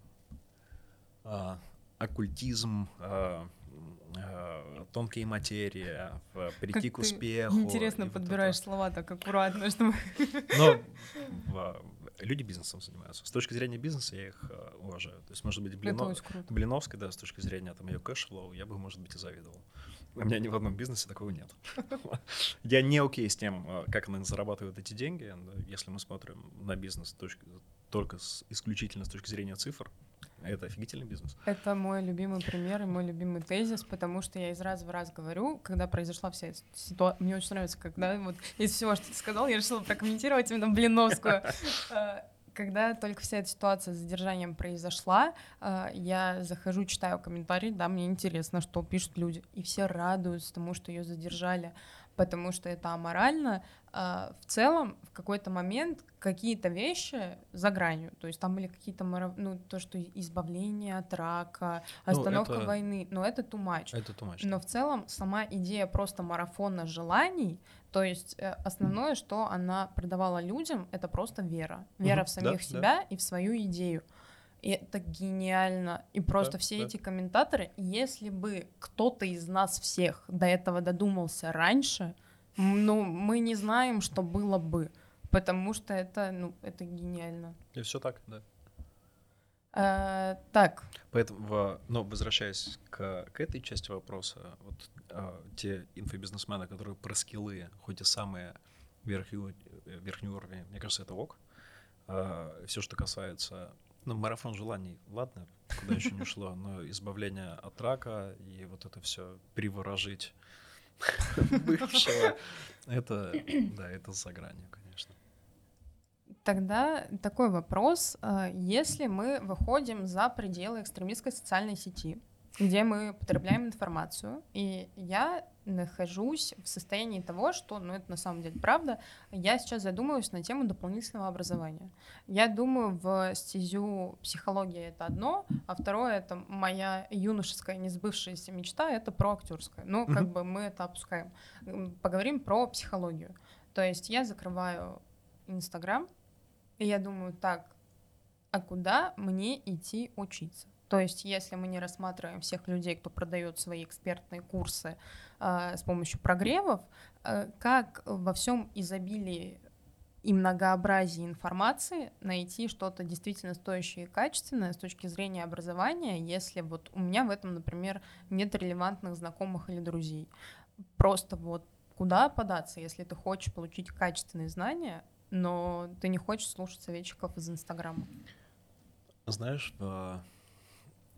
оккультизм, тонкие материи, прийти как к успеху. Интересно подбираешь вот слова так аккуратно, чтобы... Но люди бизнесом занимаются. С точки зрения бизнеса я их э, уважаю. То есть, может быть, Блино... Блиновской, да, с точки зрения там ее cash flow, я бы, может быть, и завидовал. У меня ни в одном бизнесе такого нет. Я не окей с тем, э, как она зарабатывает эти деньги. Если мы смотрим на бизнес только исключительно с точки зрения цифр, это офигительный бизнес. Это мой любимый пример и мой любимый тезис, потому что я из раза в раз говорю, когда произошла вся эта ситуация. Мне очень нравится, когда вот из всего, что ты сказал, я решила прокомментировать именно Блиновскую. Э, когда только вся эта ситуация с задержанием произошла, э, я захожу, читаю комментарии, да, мне интересно, что пишут люди, и все радуются тому, что ее задержали потому что это аморально. А в целом, в какой-то момент какие-то вещи за гранью, то есть там были какие-то, ну, то, что избавление от рака, ну, остановка ну, это... войны, но это too much. Это too much. Но в целом сама идея просто марафона желаний, то есть э, основное, что она продавала людям, это просто вера. Вера угу, в самих да, себя да. и в свою идею. И это гениально. И просто да, все да. эти комментаторы, если бы кто-то из нас всех до этого додумался раньше, ну, мы не знаем, что было бы. Потому что это, ну, это гениально. И все так, да. А, так. Поэтому, ну, возвращаясь к, к этой части вопроса, вот а, те инфобизнесмены, которые про скиллы, хоть и самые верхние, верхние уровни, мне кажется, это ок. А, все, что касается ну, марафон желаний, ладно, куда еще не ушло, но избавление от рака и вот это все приворожить бывшего, это, да, это за гранью, конечно. Тогда такой вопрос. А, если мы выходим за пределы экстремистской социальной сети, где мы потребляем информацию, и я нахожусь в состоянии того, что, ну это на самом деле правда, я сейчас задумываюсь на тему дополнительного образования. Я думаю, в стезю психология это одно, а второе это моя юношеская несбывшаяся мечта, это про актерское. Ну, как бы мы это опускаем. Поговорим про психологию. То есть я закрываю Инстаграм, и я думаю, так, а куда мне идти учиться? То есть, если мы не рассматриваем всех людей, кто продает свои экспертные курсы э, с помощью прогревов, э, как во всем изобилии и многообразии информации найти что-то действительно стоящее и качественное с точки зрения образования, если вот у меня в этом, например, нет релевантных знакомых или друзей. Просто вот куда податься, если ты хочешь получить качественные знания, но ты не хочешь слушать советчиков из Инстаграма? Знаешь,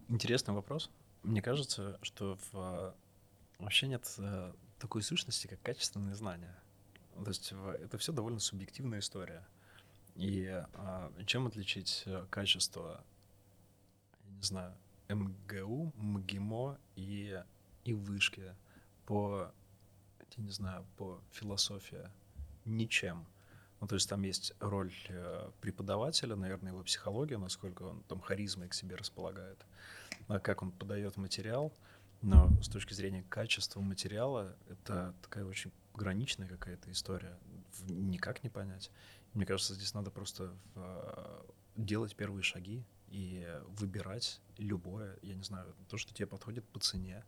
Интересный вопрос. Мне кажется, что в, вообще нет э, такой сущности, как качественные знания. То есть это все довольно субъективная история. И а, чем отличить э, качество, я не знаю, МГУ, МГИМО и, и вышки по, я не знаю, по философии? Ничем. Ну, то есть там есть роль э, преподавателя, наверное, его психология, насколько он там харизмой к себе располагает, а как он подает материал. Но с точки зрения качества материала, это такая очень граничная какая-то история. Никак не понять. Мне кажется, здесь надо просто э, делать первые шаги и выбирать любое, я не знаю, то, что тебе подходит по цене,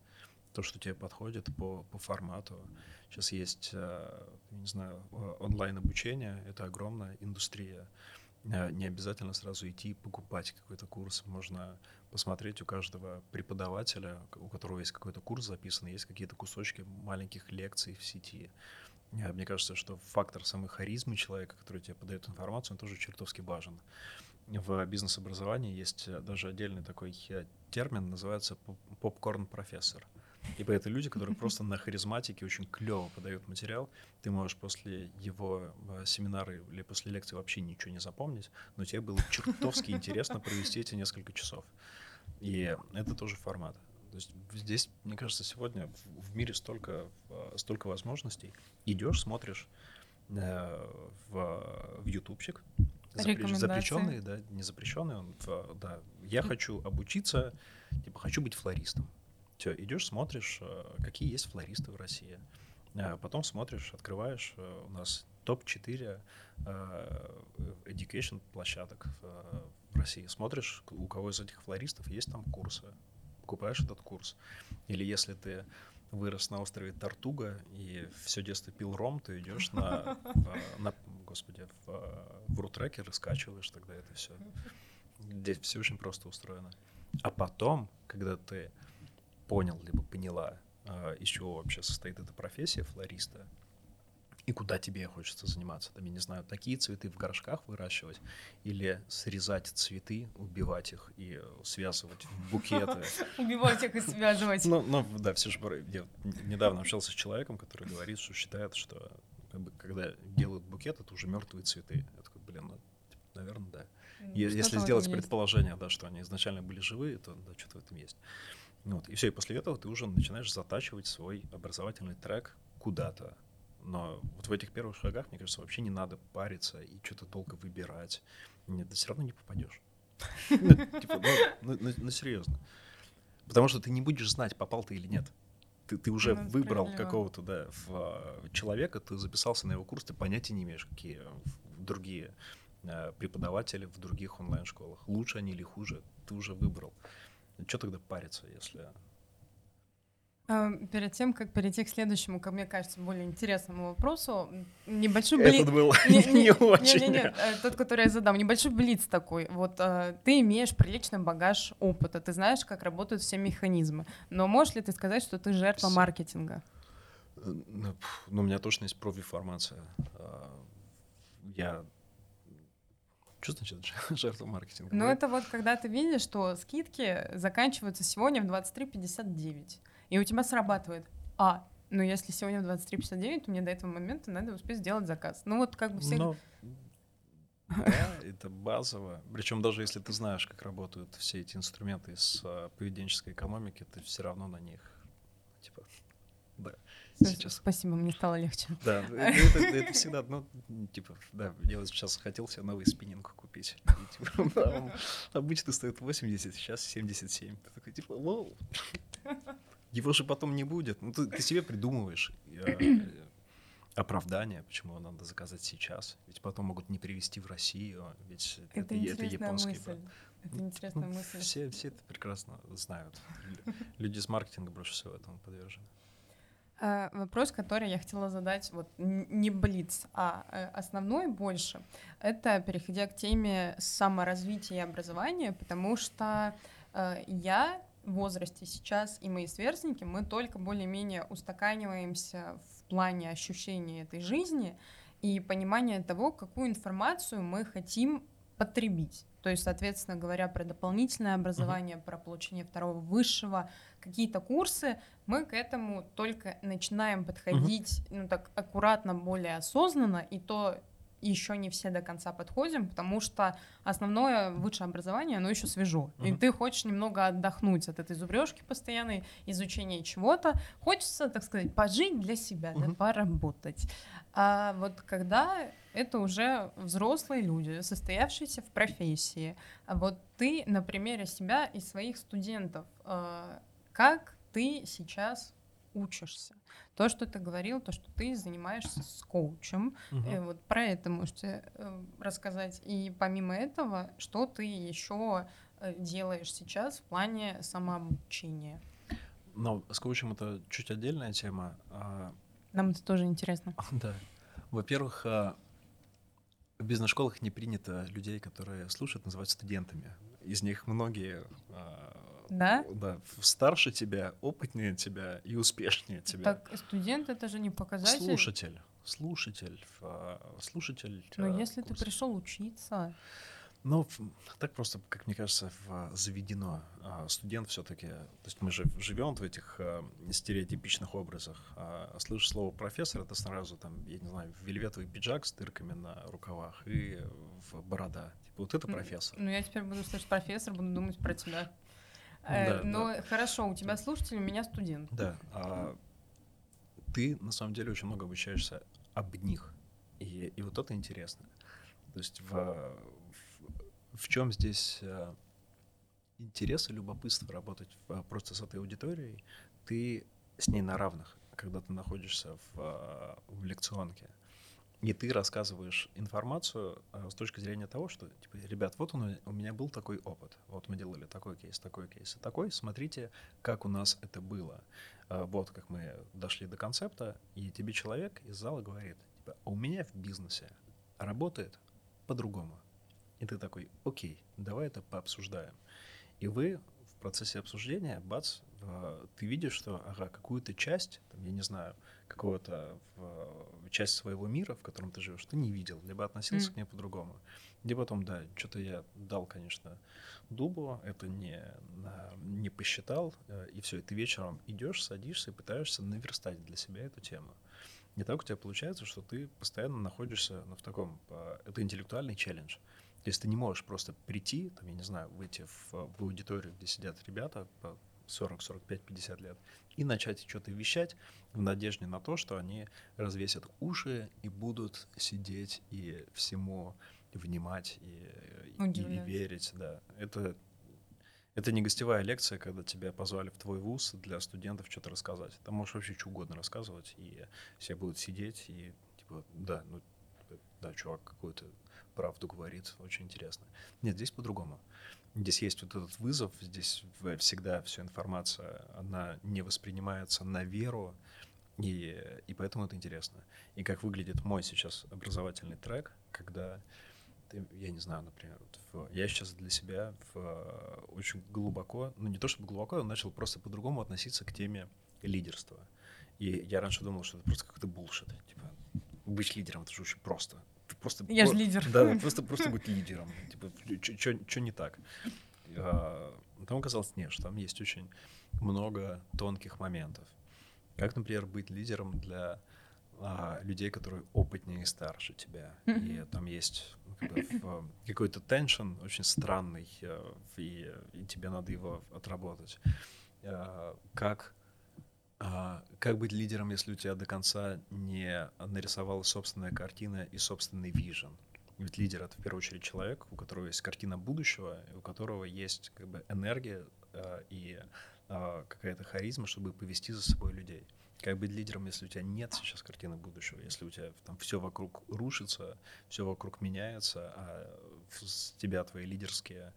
то, что тебе подходит по, по формату. Сейчас есть, э, не знаю, онлайн-обучение, это огромная индустрия. Э, не обязательно сразу идти покупать какой-то курс. Можно посмотреть у каждого преподавателя, у которого есть какой-то курс записан, есть какие-то кусочки маленьких лекций в сети. Э, мне кажется, что фактор самой харизмы человека, который тебе подает информацию, он тоже чертовски важен. В бизнес-образовании есть даже отдельный такой термин, называется попкорн-профессор. Ибо это люди, которые просто на харизматике очень клево подают материал. Ты можешь после его э, семинара или после лекции вообще ничего не запомнить, но тебе было чертовски интересно провести эти несколько часов. И это тоже формат. То есть здесь, мне кажется, сегодня в мире столько, э, столько возможностей. Идешь, смотришь э, в, в ютубчик, запрещенный, да, не запрещенный, он, да, я хочу обучиться, типа, хочу быть флористом. Все, идешь, смотришь, э, какие есть флористы в России. А потом смотришь, открываешь, э, у нас топ-4 э, education площадок в России. Смотришь, у кого из этих флористов есть там курсы. Покупаешь этот курс. Или если ты вырос на острове Тартуга и все детство пил ром, ты идешь на, на господи, в, в рутрекер и скачиваешь тогда это все. Здесь все очень просто устроено. А потом, когда ты понял, либо поняла, а, из чего вообще состоит эта профессия флориста, и куда тебе хочется заниматься. Там, я не знаю, такие цветы в горшках выращивать или срезать цветы, убивать их и связывать в букеты. Убивать их и связывать. Ну, ну да, все же... Я недавно общался с человеком, который говорит, что считает, что когда делают букет, это уже мертвые цветы. Я такой, блин, ну, наверное, да. Если сделать предположение, да, что они изначально были живые, то да, что-то в этом есть. Ну вот, и все, и после этого ты уже начинаешь затачивать свой образовательный трек куда-то. Но вот в этих первых шагах, мне кажется, вообще не надо париться и что-то долго выбирать. Нет, ты все равно не попадешь. Ну, типа, ну, ну, ну серьезно. Потому что ты не будешь знать, попал ты или нет. Ты, ты уже ну, выбрал какого-то да, в, а, человека, ты записался на его курс, ты понятия не имеешь, какие другие а, преподаватели в других онлайн-школах. Лучше они или хуже, ты уже выбрал. Что тогда париться, если... А, перед тем, как перейти к следующему, как мне кажется, более интересному вопросу, небольшой блиц... Этот был не, не, не очень. Не, не, не, тот, который я задам, небольшой блиц такой. Вот а, ты имеешь приличный багаж опыта, ты знаешь, как работают все механизмы. Но можешь ли ты сказать, что ты жертва маркетинга? Э, ну, ну, у меня точно есть профинформация. А, я что значит жертва маркетинга? Ну, это вот когда ты видишь, что скидки заканчиваются сегодня в 23.59, и у тебя срабатывает, а, ну если сегодня в 23.59, то мне до этого момента надо успеть сделать заказ. Ну вот как бы все... Но... Да, это базово. Причем даже если ты знаешь, как работают все эти инструменты из а, поведенческой экономики, ты все равно на них типа. Сейчас. Спасибо, мне стало легче. Да, это, это всегда, ну, типа, да, я вот сейчас хотел себе новый спиннинг купить. И, типа, он обычно стоит 80, сейчас 77. Ты такой, типа, лол. Его же потом не будет. Ну, ты, ты себе придумываешь э, оправдание, почему надо заказать сейчас. Ведь потом могут не привезти в Россию, ведь это, это, это японский мысль. бренд. Это интересная ну, мысль. Все, все это прекрасно знают. Люди с маркетинга больше всего этому подвержены. Э, вопрос, который я хотела задать, вот не блиц, а э, основной больше, это переходя к теме саморазвития и образования, потому что э, я в возрасте сейчас и мои сверстники, мы только более-менее устаканиваемся в плане ощущения этой жизни и понимания того, какую информацию мы хотим потребить. То есть, соответственно говоря, про дополнительное образование, uh-huh. про получение второго высшего, какие-то курсы, мы к этому только начинаем подходить, uh-huh. ну так аккуратно, более осознанно, и то еще не все до конца подходим, потому что основное высшее образование, оно еще свежо. Uh-huh. И ты хочешь немного отдохнуть от этой зубрежки постоянной, изучения чего-то. Хочется, так сказать, пожить для себя, uh-huh. да, поработать. А вот когда это уже взрослые люди, состоявшиеся в профессии. А вот ты на примере себя и своих студентов, э, как ты сейчас учишься? То, что ты говорил, то, что ты занимаешься с коучем, угу. э, вот про это можете э, рассказать. И помимо этого, что ты еще э, делаешь сейчас в плане самообучения? Но с коучем это чуть отдельная тема. А Нам это тоже интересно. Да. Во-первых, а, в бизнес-школах не принято людей, которые слушают, называть студентами. Из них многие а, да? Да, старше тебя, опытнее тебя и успешнее тебя. Так студент это же не показатель. Слушатель, слушатель, слушатель. Но если курса. ты пришел учиться. Ну, так просто, как мне кажется, заведено. А, студент все-таки, то есть мы же живем в этих а, стереотипичных образах. А слышишь слово профессор, это сразу там, я не знаю, вельветовый пиджак с дырками на рукавах и в борода. Типа вот это профессор. Ну, я теперь буду слышать профессор, буду думать про тебя. Э, но да. хорошо, у тебя слушатель, у меня студент. Да. А, ты на самом деле очень много обучаешься об них. И, и вот это интересно. То есть в, в, в чем здесь э, интерес и любопытство работать в, просто с этой аудиторией, ты с ней на равных, когда ты находишься в, э, в лекционке. И ты рассказываешь информацию с точки зрения того, что, типа, ребят, вот он, у меня был такой опыт, вот мы делали такой кейс, такой кейс и такой, смотрите, как у нас это было. Вот как мы дошли до концепта, и тебе человек из зала говорит, типа, а у меня в бизнесе работает по-другому. И ты такой, окей, давай это пообсуждаем. И вы в процессе обсуждения, бац, ты видишь, что ага, какую-то часть, там, я не знаю, какого-то в, часть своего мира, в котором ты живешь, ты не видел, либо относился mm. к ней по-другому. И потом, да, что-то я дал, конечно, дубу, это не, не посчитал, э, и все, и ты вечером идешь, садишься и пытаешься наверстать для себя эту тему. И так у тебя получается, что ты постоянно находишься ну, в таком, э, это интеллектуальный челлендж. То есть ты не можешь просто прийти, там, я не знаю, выйти в, в аудиторию, где сидят ребята 40, 45, 50 лет, и начать что-то вещать в надежде на то, что они развесят уши и будут сидеть и всему внимать и, и, и верить. Да. Это, это не гостевая лекция, когда тебя позвали в твой вуз для студентов что-то рассказать. Там можешь вообще что угодно рассказывать, и все будут сидеть и типа, да, ну, да, чувак какую-то правду говорит, очень интересно. Нет, здесь по-другому. Здесь есть вот этот вызов, здесь всегда вся информация, она не воспринимается на веру, и, и поэтому это интересно. И как выглядит мой сейчас образовательный трек, когда ты, я не знаю, например, вот в, я сейчас для себя в, очень глубоко, ну не то чтобы глубоко, я начал просто по-другому относиться к теме лидерства. И я раньше думал, что это просто какой-то булшит. Типа, быть лидером это же очень просто просто... Я же лидер. Да, просто, просто быть лидером. Типа, что не так? А, там оказалось, нет, что там есть очень много тонких моментов. Как, например, быть лидером для а, людей, которые опытнее и старше тебя. И там есть ну, какой-то теншн очень странный, а, и, и тебе надо его отработать. А, как а, как быть лидером, если у тебя до конца не нарисовалась собственная картина и собственный вижен? Ведь лидер — это в первую очередь человек, у которого есть картина будущего, у которого есть как бы энергия э, и э, какая-то харизма, чтобы повести за собой людей. Как быть лидером, если у тебя нет сейчас картины будущего, если у тебя там все вокруг рушится, все вокруг меняется, а с тебя твои лидерские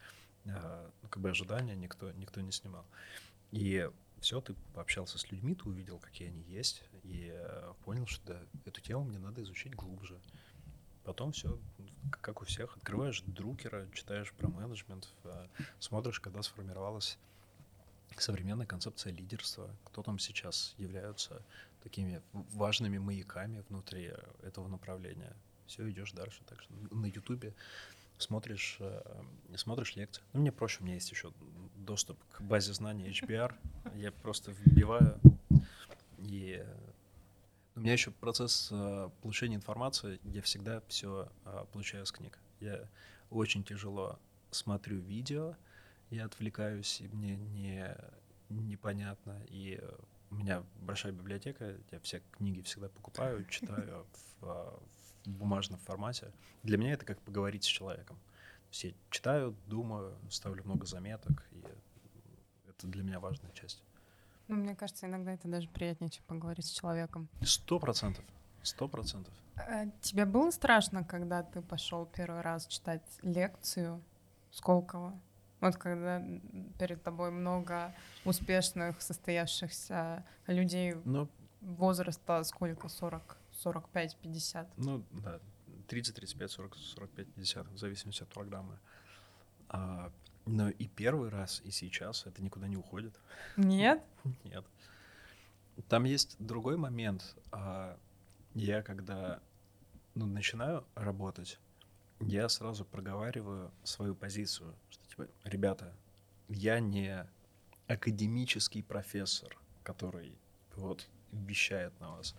э, как бы ожидания никто, никто не снимал. И все, ты пообщался с людьми, ты увидел, какие они есть, и э, понял, что да, эту тему мне надо изучить глубже. Потом все, как у всех, открываешь друкера, читаешь про менеджмент, э, смотришь, когда сформировалась современная концепция лидерства, кто там сейчас являются такими важными маяками внутри этого направления. Все, идешь дальше. Так что на Ютубе смотришь, э, смотришь лекции. Ну, мне проще, у меня есть еще доступ к базе знаний HBR. Я просто вбиваю, и у меня еще процесс э, получения информации, я всегда все э, получаю с книг. Я очень тяжело смотрю видео, я отвлекаюсь, и мне не, непонятно, и у меня большая библиотека, я все книги всегда покупаю, читаю в, в бумажном формате. Для меня это как поговорить с человеком. Все читаю, думаю, ставлю много заметок, и это для меня важная часть. Ну, мне кажется, иногда это даже приятнее, чем поговорить с человеком. Сто процентов. Сто процентов. А тебе было страшно, когда ты пошел первый раз читать лекцию Сколково? Вот когда перед тобой много успешных, состоявшихся людей ну, возраста сколько? 40, 45, 50? Ну, да, 30, 35, 40, 45, 50, в зависимости от программы. А, но и первый раз, и сейчас это никуда не уходит. Нет? Нет. Там есть другой момент. А, я когда ну, начинаю работать, я сразу проговариваю свою позицию, что типа, ребята, я не академический профессор, который вот вещает на вас.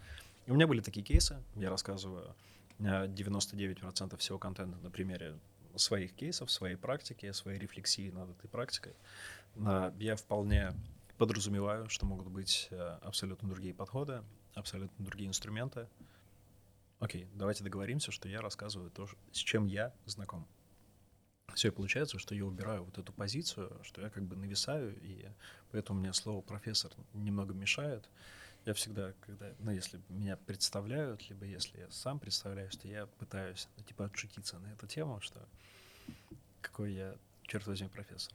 У меня были такие кейсы, я рассказываю 99% всего контента на примере своих кейсов, своей практики, своей рефлексии над этой практикой. Я вполне подразумеваю, что могут быть э, абсолютно другие подходы, абсолютно другие инструменты. Окей, давайте договоримся, что я рассказываю то, с чем я знаком. Все, и получается, что я убираю вот эту позицию, что я как бы нависаю, и поэтому мне слово профессор немного мешает. Я всегда, когда, ну, если меня представляют, либо если я сам представляюсь, то я пытаюсь, ну, типа, отшутиться на эту тему, что какой я, черт возьми, профессор.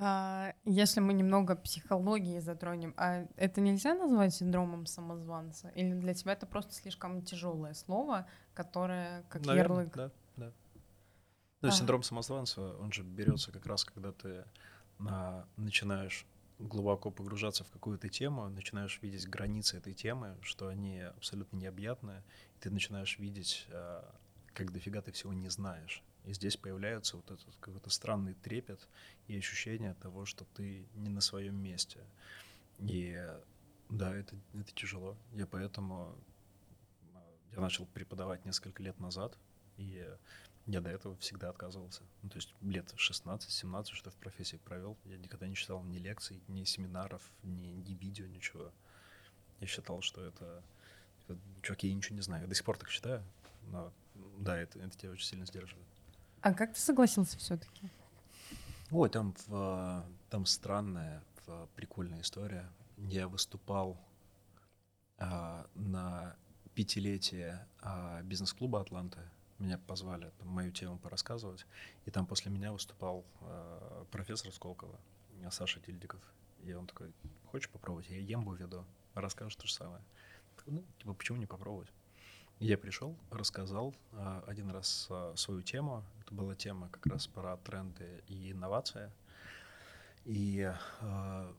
А, если мы немного психологии затронем, а это нельзя назвать синдромом самозванца? Или для тебя это просто слишком тяжелое слово, которое как Наверное, ярлык? Да, да. Ну, а. синдром самозванца, он же берется как раз, когда ты а, начинаешь глубоко погружаться в какую-то тему, начинаешь видеть границы этой темы, что они абсолютно необъятные, и ты начинаешь видеть, а, как дофига ты всего не знаешь. И здесь появляется вот этот какой-то странный трепет и ощущение того, что ты не на своем месте. И да, это, это тяжело. Я поэтому а, я начал преподавать несколько лет назад, и я до этого всегда отказывался. Ну, то есть лет 16-17, что в профессии провел, я никогда не читал ни лекций, ни семинаров, ни, ни видео, ничего. Я считал, что это... Типа, чуваки, я ничего не знаю. Я до сих пор так считаю, но да, это, это тебя очень сильно сдерживает. А как ты согласился все-таки? Ой, там, в, там странная, в, прикольная история. Я выступал а, на пятилетие а, бизнес-клуба «Атланта». Меня позвали там, мою тему порассказывать. И там после меня выступал а, профессор Сколково, Саша Тильдиков. И он такой, хочешь попробовать? Я ембу веду, расскажешь то же самое. Ну, типа, почему не попробовать? Я пришел, рассказал а, один раз а, свою тему. Это была тема как раз про тренды и инновации. И а,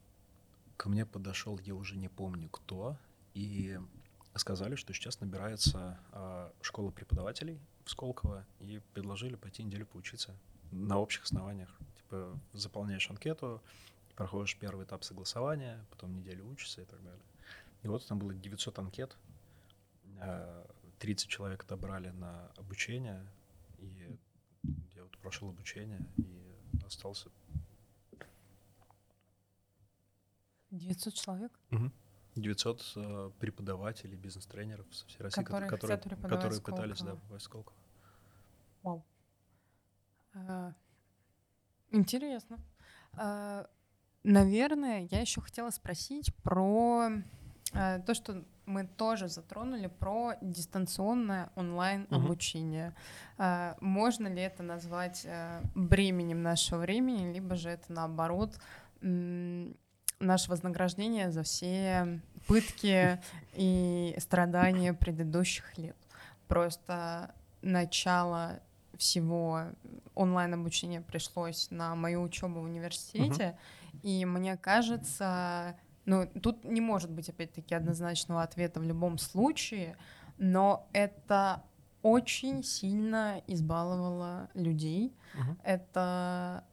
ко мне подошел, я уже не помню кто, и сказали, что сейчас набирается а, школа преподавателей в Сколково, и предложили пойти неделю поучиться на общих основаниях. Типа заполняешь анкету, проходишь первый этап согласования, потом неделю учишься и так далее. И вот там было 900 анкет, а, 30 человек отобрали на обучение, и я вот прошел обучение и остался. 900 человек? Угу. 900 э, преподавателей, бизнес-тренеров со всей России, которые, которые, которые пытались да, попасть в Сколково. Вау. А, интересно. А, наверное, я еще хотела спросить про а, то, что мы тоже затронули про дистанционное онлайн обучение. Uh-huh. Можно ли это назвать э, бременем нашего времени, либо же это наоборот наше вознаграждение за все пытки и страдания предыдущих лет. Просто начало всего онлайн-обучения пришлось на мою учебу в университете, uh-huh. и мне кажется, ну, тут не может быть, опять-таки, однозначного ответа в любом случае, но это очень сильно избаловало людей. Uh-huh. Это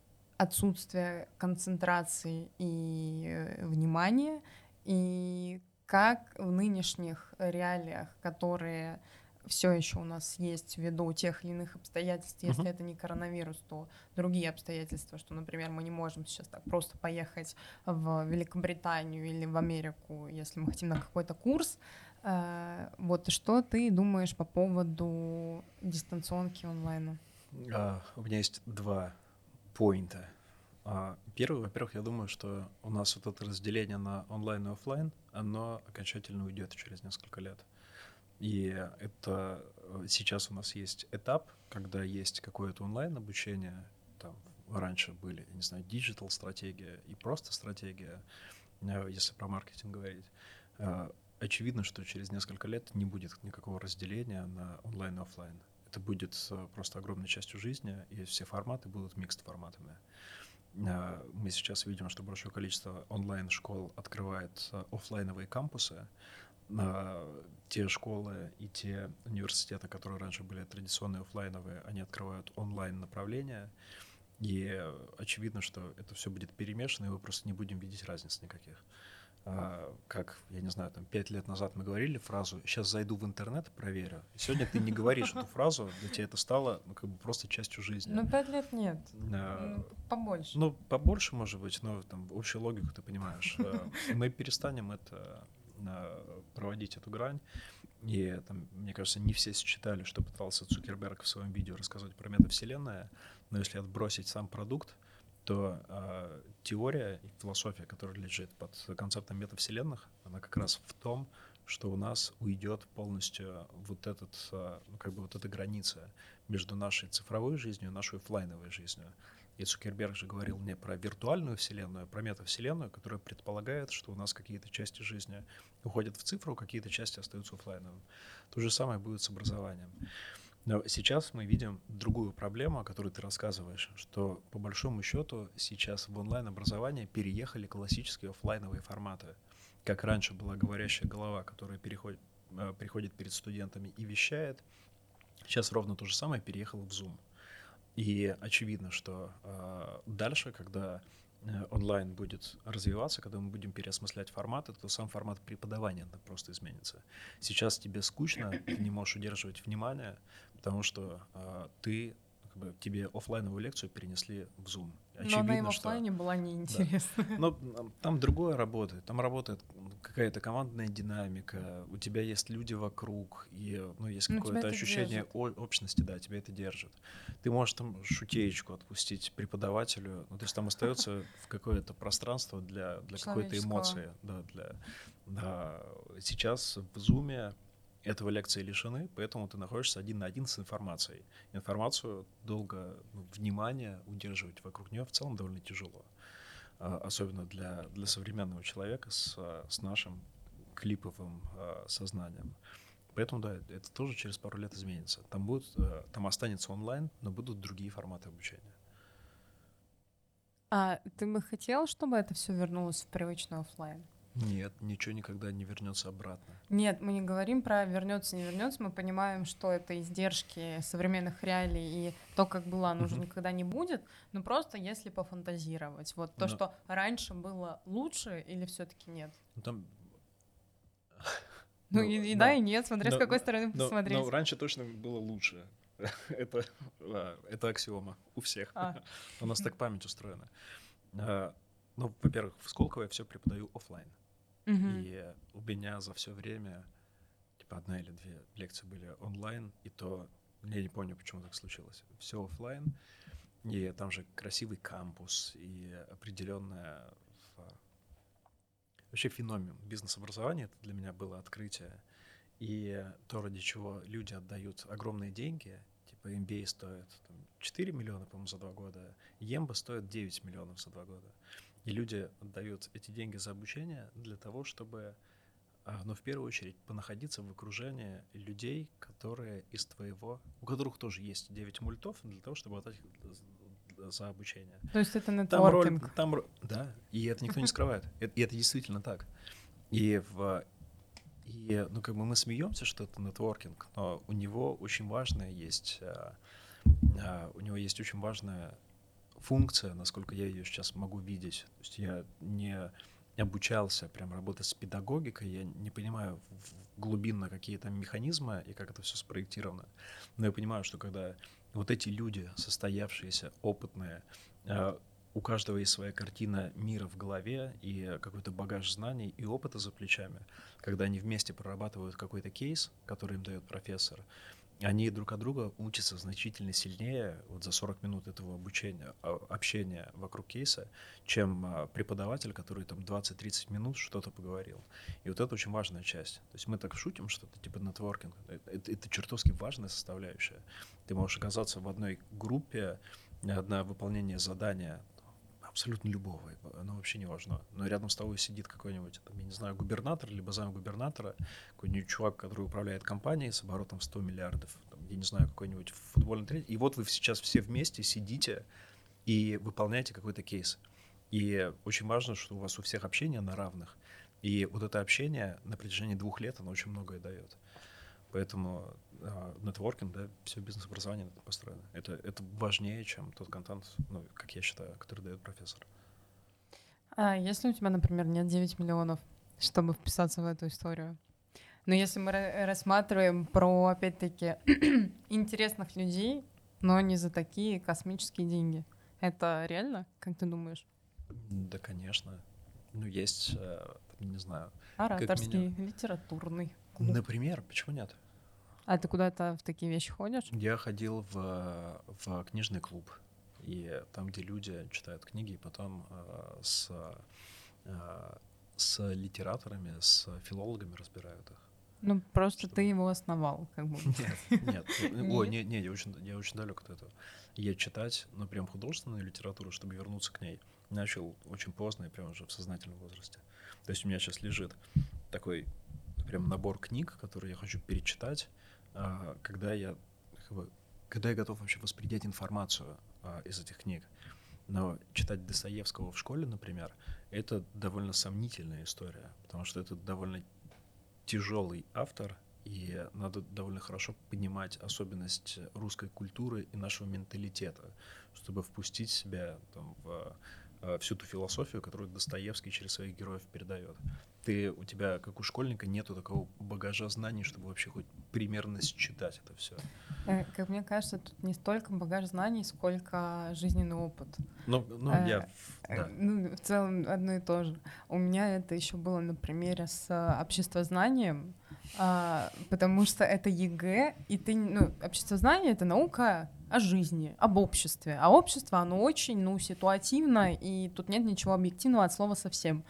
отсутствие концентрации и э, внимания, и как в нынешних реалиях, которые все еще у нас есть ввиду тех или иных обстоятельств, если uh-huh. это не коронавирус, то другие обстоятельства, что, например, мы не можем сейчас так просто поехать в Великобританию или в Америку, если мы хотим на какой-то курс. Э, вот что ты думаешь по поводу дистанционки онлайна? Uh, у меня есть два поинта. Э, первый, во-первых, я думаю, что у нас вот это разделение на онлайн и офлайн, оно окончательно уйдет через несколько лет. И это э, сейчас у нас есть этап, когда есть какое-то онлайн-обучение, там раньше были, я не знаю, digital стратегия и просто стратегия, э, если про маркетинг говорить. Э, очевидно, что через несколько лет не будет никакого разделения на онлайн и офлайн. Это будет просто огромной частью жизни, и все форматы будут микст форматами. Мы сейчас видим, что большое количество онлайн-школ открывает офлайновые кампусы, те школы и те университеты, которые раньше были традиционные офлайновые, они открывают онлайн направления, и очевидно, что это все будет перемешано, и мы просто не будем видеть разниц никаких. А, как, я не знаю, там пять лет назад мы говорили фразу «сейчас зайду в интернет и проверю». И сегодня ты не говоришь эту фразу, для тебя это стало ну, как бы просто частью жизни. Ну, пять лет нет. А, побольше. Ну, побольше, может быть, но там общую логику ты понимаешь. А, мы перестанем это проводить эту грань. И там, мне кажется, не все считали, что пытался Цукерберг в своем видео рассказать про метавселенная, но если отбросить сам продукт, то э, теория и философия, которая лежит под концептом метавселенных, она как раз в том, что у нас уйдет полностью вот этот, ну, как бы вот эта граница между нашей цифровой жизнью и нашей офлайновой жизнью. И Цукерберг же говорил не про виртуальную вселенную, а про метавселенную, которая предполагает, что у нас какие-то части жизни уходят в цифру, какие-то части остаются офлайновым. То же самое будет с образованием. Сейчас мы видим другую проблему, о которой ты рассказываешь, что по большому счету сейчас в онлайн-образование переехали классические офлайновые форматы. Как раньше была говорящая голова, которая переходит, э, приходит перед студентами и вещает, сейчас ровно то же самое переехало в Zoom. И очевидно, что э, дальше, когда онлайн будет развиваться, когда мы будем переосмыслять форматы, то сам формат преподавания просто изменится. Сейчас тебе скучно, ты не можешь удерживать внимание, потому что э, ты бы, тебе офлайновую лекцию перенесли в Zoom. Очевидно, Но она и в офлайне что... была неинтересна. Да. Но там другое работает. Там работает какая-то командная динамика, у тебя есть люди вокруг, и ну, есть ну, какое-то ощущение о- общности, да, тебя это держит. Ты можешь там шутеечку отпустить преподавателю, ну, то есть там остается в какое-то пространство для, для какой-то эмоции. Да, для, да. Сейчас в Zoom этого лекции лишены, поэтому ты находишься один на один с информацией. Информацию долго ну, внимание удерживать вокруг нее в целом довольно тяжело. А, особенно для, для современного человека с, с нашим клиповым а, сознанием. Поэтому, да, это тоже через пару лет изменится. Там, будет, э, там останется онлайн, но будут другие форматы обучения. А ты бы хотел, чтобы это все вернулось в привычный офлайн? Нет, ничего никогда не вернется обратно. Нет, мы не говорим про вернется, не вернется. Мы понимаем, что это издержки современных реалий и то, как было, оно уже никогда не будет. Но просто если пофантазировать, вот то, Но... что раньше было лучше, или все-таки нет? Ну, там ну, и, и да, и нет, смотря с какой стороны посмотреть. Но раньше точно было лучше. это, это аксиома у всех. А. у нас так память устроена. А, ну, во-первых, в Сколково я все преподаю офлайн. И у меня за все время, типа, одна или две лекции были онлайн, и то я не помню, почему так случилось. Все офлайн, и там же красивый кампус и определенная вообще феномен бизнес-образования. Это для меня было открытие. И то, ради чего люди отдают огромные деньги, типа MBA стоит там, 4 миллиона, по-моему, за два года, Емба стоит 9 миллионов за два года. И люди отдают эти деньги за обучение для того, чтобы, а, ну, в первую очередь, понаходиться в окружении людей, которые из твоего, у которых тоже есть 9 мультов, для того, чтобы отдать за обучение. То есть это нетворкинг. Там, роль, там, да, и это никто не скрывает. И это действительно так. И в и, ну, как бы мы смеемся, что это нетворкинг, но у него очень важная есть, а, а, у него есть очень важная функция, насколько я ее сейчас могу видеть. То есть я не обучался прям работать с педагогикой, я не понимаю глубинно какие там механизмы и как это все спроектировано. Но я понимаю, что когда вот эти люди, состоявшиеся, опытные, э, у каждого есть своя картина мира в голове и какой-то багаж знаний и опыта за плечами, когда они вместе прорабатывают какой-то кейс, который им дает профессор, они друг от друга учатся значительно сильнее вот за 40 минут этого обучения, а, общения вокруг кейса, чем а, преподаватель, который там 20-30 минут что-то поговорил. И вот это очень важная часть. То есть мы так шутим, что это типа нетворкинг. Это, это, это чертовски важная составляющая. Ты можешь оказаться в одной группе на выполнение задания абсолютно любого, оно вообще не важно. Но рядом с тобой сидит какой-нибудь, я не знаю, губернатор, либо зам губернатора, какой-нибудь чувак, который управляет компанией с оборотом 100 миллиардов, там, я не знаю, какой-нибудь футбольный тренер, и вот вы сейчас все вместе сидите и выполняете какой-то кейс. И очень важно, что у вас у всех общение на равных. И вот это общение на протяжении двух лет, оно очень многое дает. Поэтому а, нетворкинг, да, все бизнес-образование построено. Это, это важнее, чем тот контент, ну, как я считаю, который дает профессор. А если у тебя, например, нет 9 миллионов, чтобы вписаться в эту историю? Но если мы рассматриваем про, опять-таки, интересных людей, но не за такие космические деньги, это реально, как ты думаешь? Да, конечно. Ну, есть, э, не знаю. Ораторский, литературный. Например, почему нет? А ты куда-то в такие вещи ходишь? Я ходил в, в книжный клуб. И там, где люди читают книги, и потом э, с, э, с литераторами, с филологами разбирают их. Ну, просто Чтобы... ты его основал, как бы. Нет, нет. Ой, нет, нет, я очень, я очень далек от этого. Я читать, ну, прям художественную литературу, чтобы вернуться к ней, начал очень поздно и прям уже в сознательном возрасте. То есть у меня сейчас лежит такой прям набор книг, которые я хочу перечитать, а, когда я, когда я готов вообще воспринять информацию а, из этих книг. Но читать Достоевского в школе, например, это довольно сомнительная история, потому что это довольно тяжелый автор, и надо довольно хорошо понимать особенность русской культуры и нашего менталитета, чтобы впустить себя там, в всю ту философию, которую Достоевский через своих героев передает ты, у тебя, как у школьника, нету такого багажа знаний, чтобы вообще хоть примерно считать это все. Э, как мне кажется, тут не столько багаж знаний, сколько жизненный опыт. Ну, ну э, я... Э, да. Ну, в целом одно и то же. У меня это еще было на примере с обществознанием, а, потому что это ЕГЭ, и ты, ну, обществознание — это наука о жизни, об обществе. А общество, оно очень, ну, ситуативно, и тут нет ничего объективного от слова совсем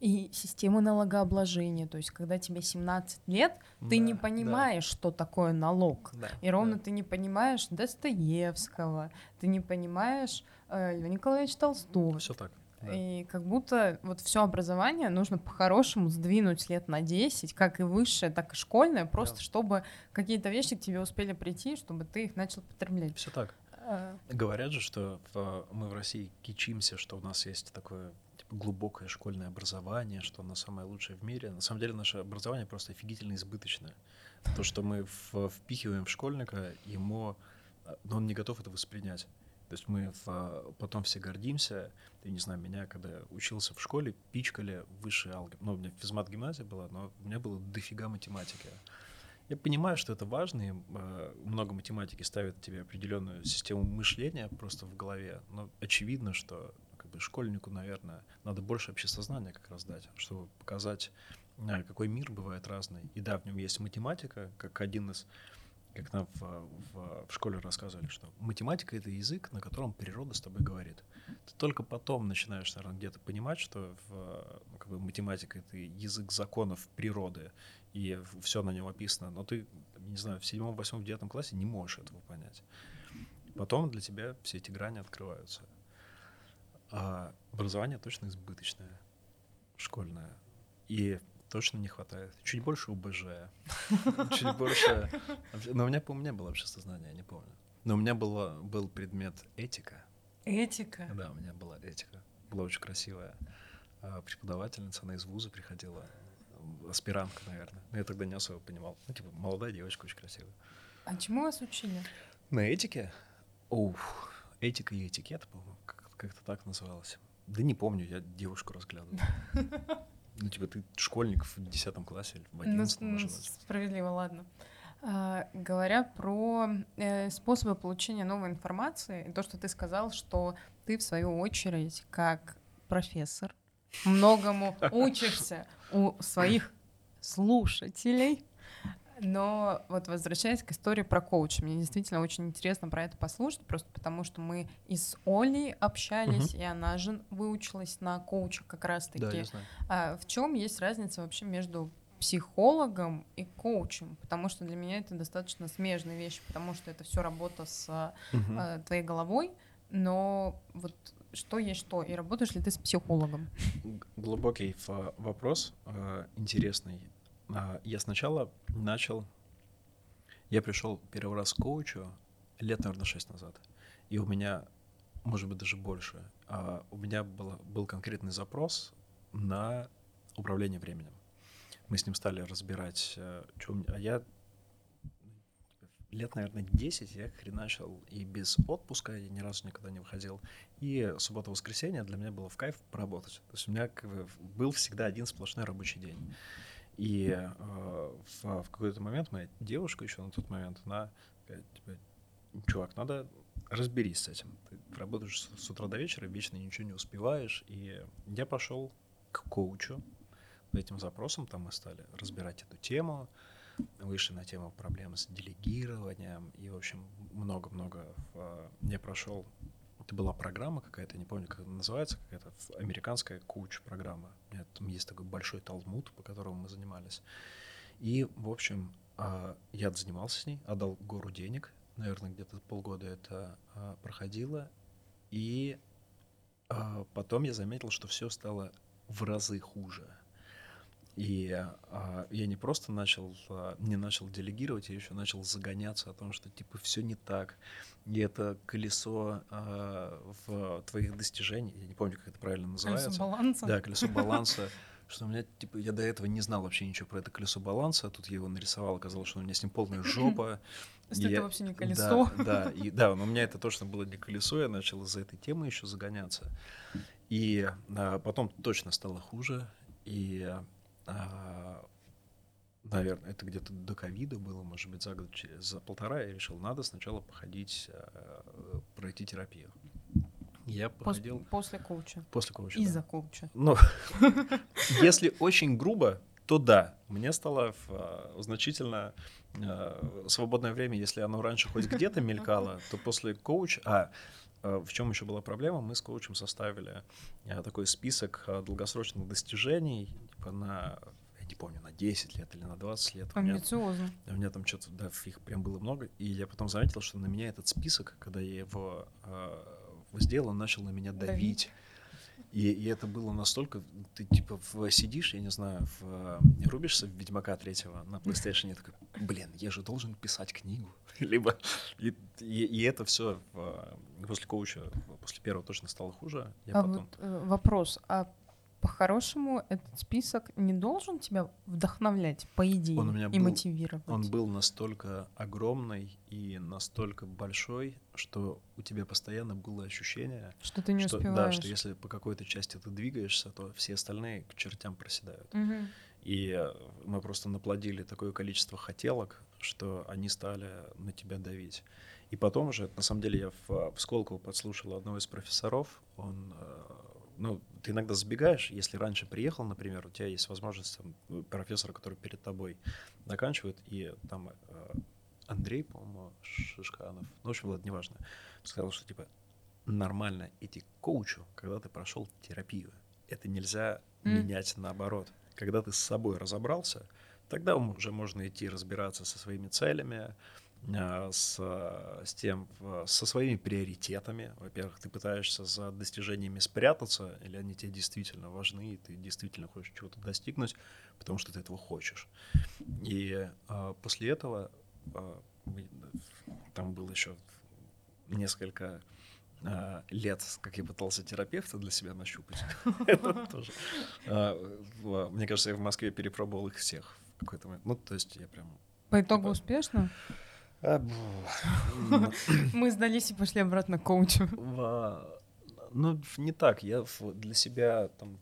и система налогообложения. То есть, когда тебе 17 лет, ты да, не понимаешь, да. что такое налог. Да, и ровно да. ты не понимаешь Достоевского, ты не понимаешь э, Льва Николаевича Толстого. Все так. Да. И как будто вот все образование нужно по-хорошему сдвинуть лет на 10, как и высшее, так и школьное, просто да. чтобы какие-то вещи к тебе успели прийти, чтобы ты их начал потреблять. Все так. А... Говорят же, что в, мы в России кичимся, что у нас есть такое глубокое школьное образование, что оно самое лучшее в мире. На самом деле наше образование просто офигительно избыточное. То, что мы впихиваем в школьника, ему, но ну, он не готов это воспринять. То есть мы в, потом все гордимся. Я не знаю, меня, когда учился в школе, пичкали высшие алгебры. Ну, у меня физмат гимназия была, но у меня было дофига математики. Я понимаю, что это важно, и э, много математики ставит тебе определенную систему мышления просто в голове, но очевидно, что как бы школьнику, наверное, надо больше общесознания как раз дать, чтобы показать, э, какой мир бывает разный. И да, в нем есть математика, как один из как нам в, в, в школе рассказывали, что математика — это язык, на котором природа с тобой говорит. Ты только потом начинаешь, наверное, где-то понимать, что в, ну, как бы математика — это язык законов природы, и все на нем описано. Но ты, не знаю, в седьмом, восьмом, девятом классе не можешь этого понять. Потом для тебя все эти грани открываются. А образование точно избыточное, школьное. И точно не хватает. Чуть больше УБЖ, чуть больше... Но у меня, у меня было обществознание, я не помню. Но у меня было, был предмет этика. Этика? Да, у меня была этика. Была очень красивая а, преподавательница, она из вуза приходила, аспирантка, наверное. Но я тогда не особо понимал. Ну, типа, молодая девочка, очень красивая. А чему вас учили? На этике? Ух, этика и этикет, по-моему, как-то так называлось. Да не помню, я девушку разглядывал. Ну, типа, ты школьник в 10 классе или в 11 ну, ну, Справедливо, ладно. А, говоря про э, способы получения новой информации, то, что ты сказал, что ты, в свою очередь, как профессор, многому учишься у своих слушателей. Но вот возвращаясь к истории про коуча, мне действительно очень интересно про это послушать, просто потому что мы и с Олей общались, угу. и она же выучилась на коуча как раз-таки. Да, я знаю. А в чем есть разница вообще между психологом и коучем, потому что для меня это достаточно смежные вещи, потому что это все работа с угу. э, твоей головой, но вот что есть что, и работаешь ли ты с психологом? Глубокий вопрос, э, интересный. А, я сначала начал, я пришел первый раз к коучу лет, наверное, шесть назад, и у меня, может быть, даже больше, а, у меня было, был конкретный запрос на управление временем. Мы с ним стали разбирать, э, что у меня, а я лет, наверное, 10 я хреначил и без отпуска, я ни разу никогда не выходил. И суббота-воскресенье для меня было в кайф поработать. То есть у меня как бы был всегда один сплошной рабочий день. И э, в, в какой-то момент моя девушка еще на тот момент, она типа, чувак, надо разберись с этим. Ты работаешь с утра до вечера, вечно ничего не успеваешь. И я пошел к коучу этим запросом, там мы стали разбирать эту тему, вышли на тему проблем с делегированием, и, в общем, много-много. Я прошел это была программа какая-то, не помню, как она называется, какая-то американская коуч-программа. Там есть такой большой талмуд, по которому мы занимались. И, в общем, а, я занимался с ней, отдал гору денег, наверное, где-то полгода это а, проходило. И а, потом я заметил, что все стало в разы хуже. И а, я не просто начал, а, не начал делегировать, я еще начал загоняться о том, что типа все не так. И это колесо а, в твоих достижениях, я не помню, как это правильно называется. Колесо баланса. Да, колесо баланса. Что у меня, типа, я до этого не знал вообще ничего про это колесо баланса, а тут я его нарисовал, оказалось, что у меня с ним полная жопа. То есть это вообще не колесо. Да, да, и, да, но у меня это точно было не колесо, я начал из-за этой темы еще загоняться. И а, потом точно стало хуже, и наверное, это где-то до ковида было, может быть, за год, за полтора я решил, надо сначала походить, а, пройти терапию. Я походил... После коуча. После коуча, Из-за да. коуча. Ну, если очень грубо, то да, мне стало а, значительно свободное время, если оно раньше хоть где-то мелькало, то после коуча... А, в чем еще была проблема? Мы с коучем составили такой список долгосрочных достижений типа на, я не помню, на 10 лет или на 20 лет. Амбициозно. У меня, у меня там что-то, да, их прям было много. И я потом заметил, что на меня этот список, когда я его э, сделал, он начал на меня давить. давить. И, и это было настолько, ты типа в, сидишь, я не знаю, в, рубишься в Ведьмака третьего на PlayStation, и такой, блин, я же должен писать книгу. Либо, и, и, и это все после коуча, после первого точно стало хуже. Я а потом... вот, э, вопрос, а по-хорошему этот список не должен тебя вдохновлять, по идее, он у меня и был, мотивировать. Он был настолько огромный и настолько большой, что у тебя постоянно было ощущение, что ты не что, успеваешь. Да, что если по какой-то части ты двигаешься, то все остальные к чертям проседают. Угу. И э, мы просто наплодили такое количество хотелок, что они стали на тебя давить. И потом уже, на самом деле, я в, в Сколково подслушал одного из профессоров, он э, ну, ты иногда забегаешь, если раньше приехал, например, у тебя есть возможность там, профессора, который перед тобой заканчивает, и там э, Андрей, по-моему, Шишканов, ну, в общем, ладно, неважно, сказал, что, типа, нормально идти к коучу, когда ты прошел терапию. Это нельзя mm. менять наоборот. Когда ты с собой разобрался, тогда уже можно идти разбираться со своими целями, с, с тем, со своими приоритетами. Во-первых, ты пытаешься за достижениями спрятаться, или они тебе действительно важны, и ты действительно хочешь чего-то достигнуть, потому что ты этого хочешь. И а, после этого а, там было еще несколько а, лет, как я пытался терапевта для себя нащупать. Это тоже. Мне кажется, я в Москве перепробовал их всех в какой-то момент. Ну, то есть я прям... По итогу типа успешно? А, Мы сдались и пошли обратно к коучу. Ну, не так. Я для себя там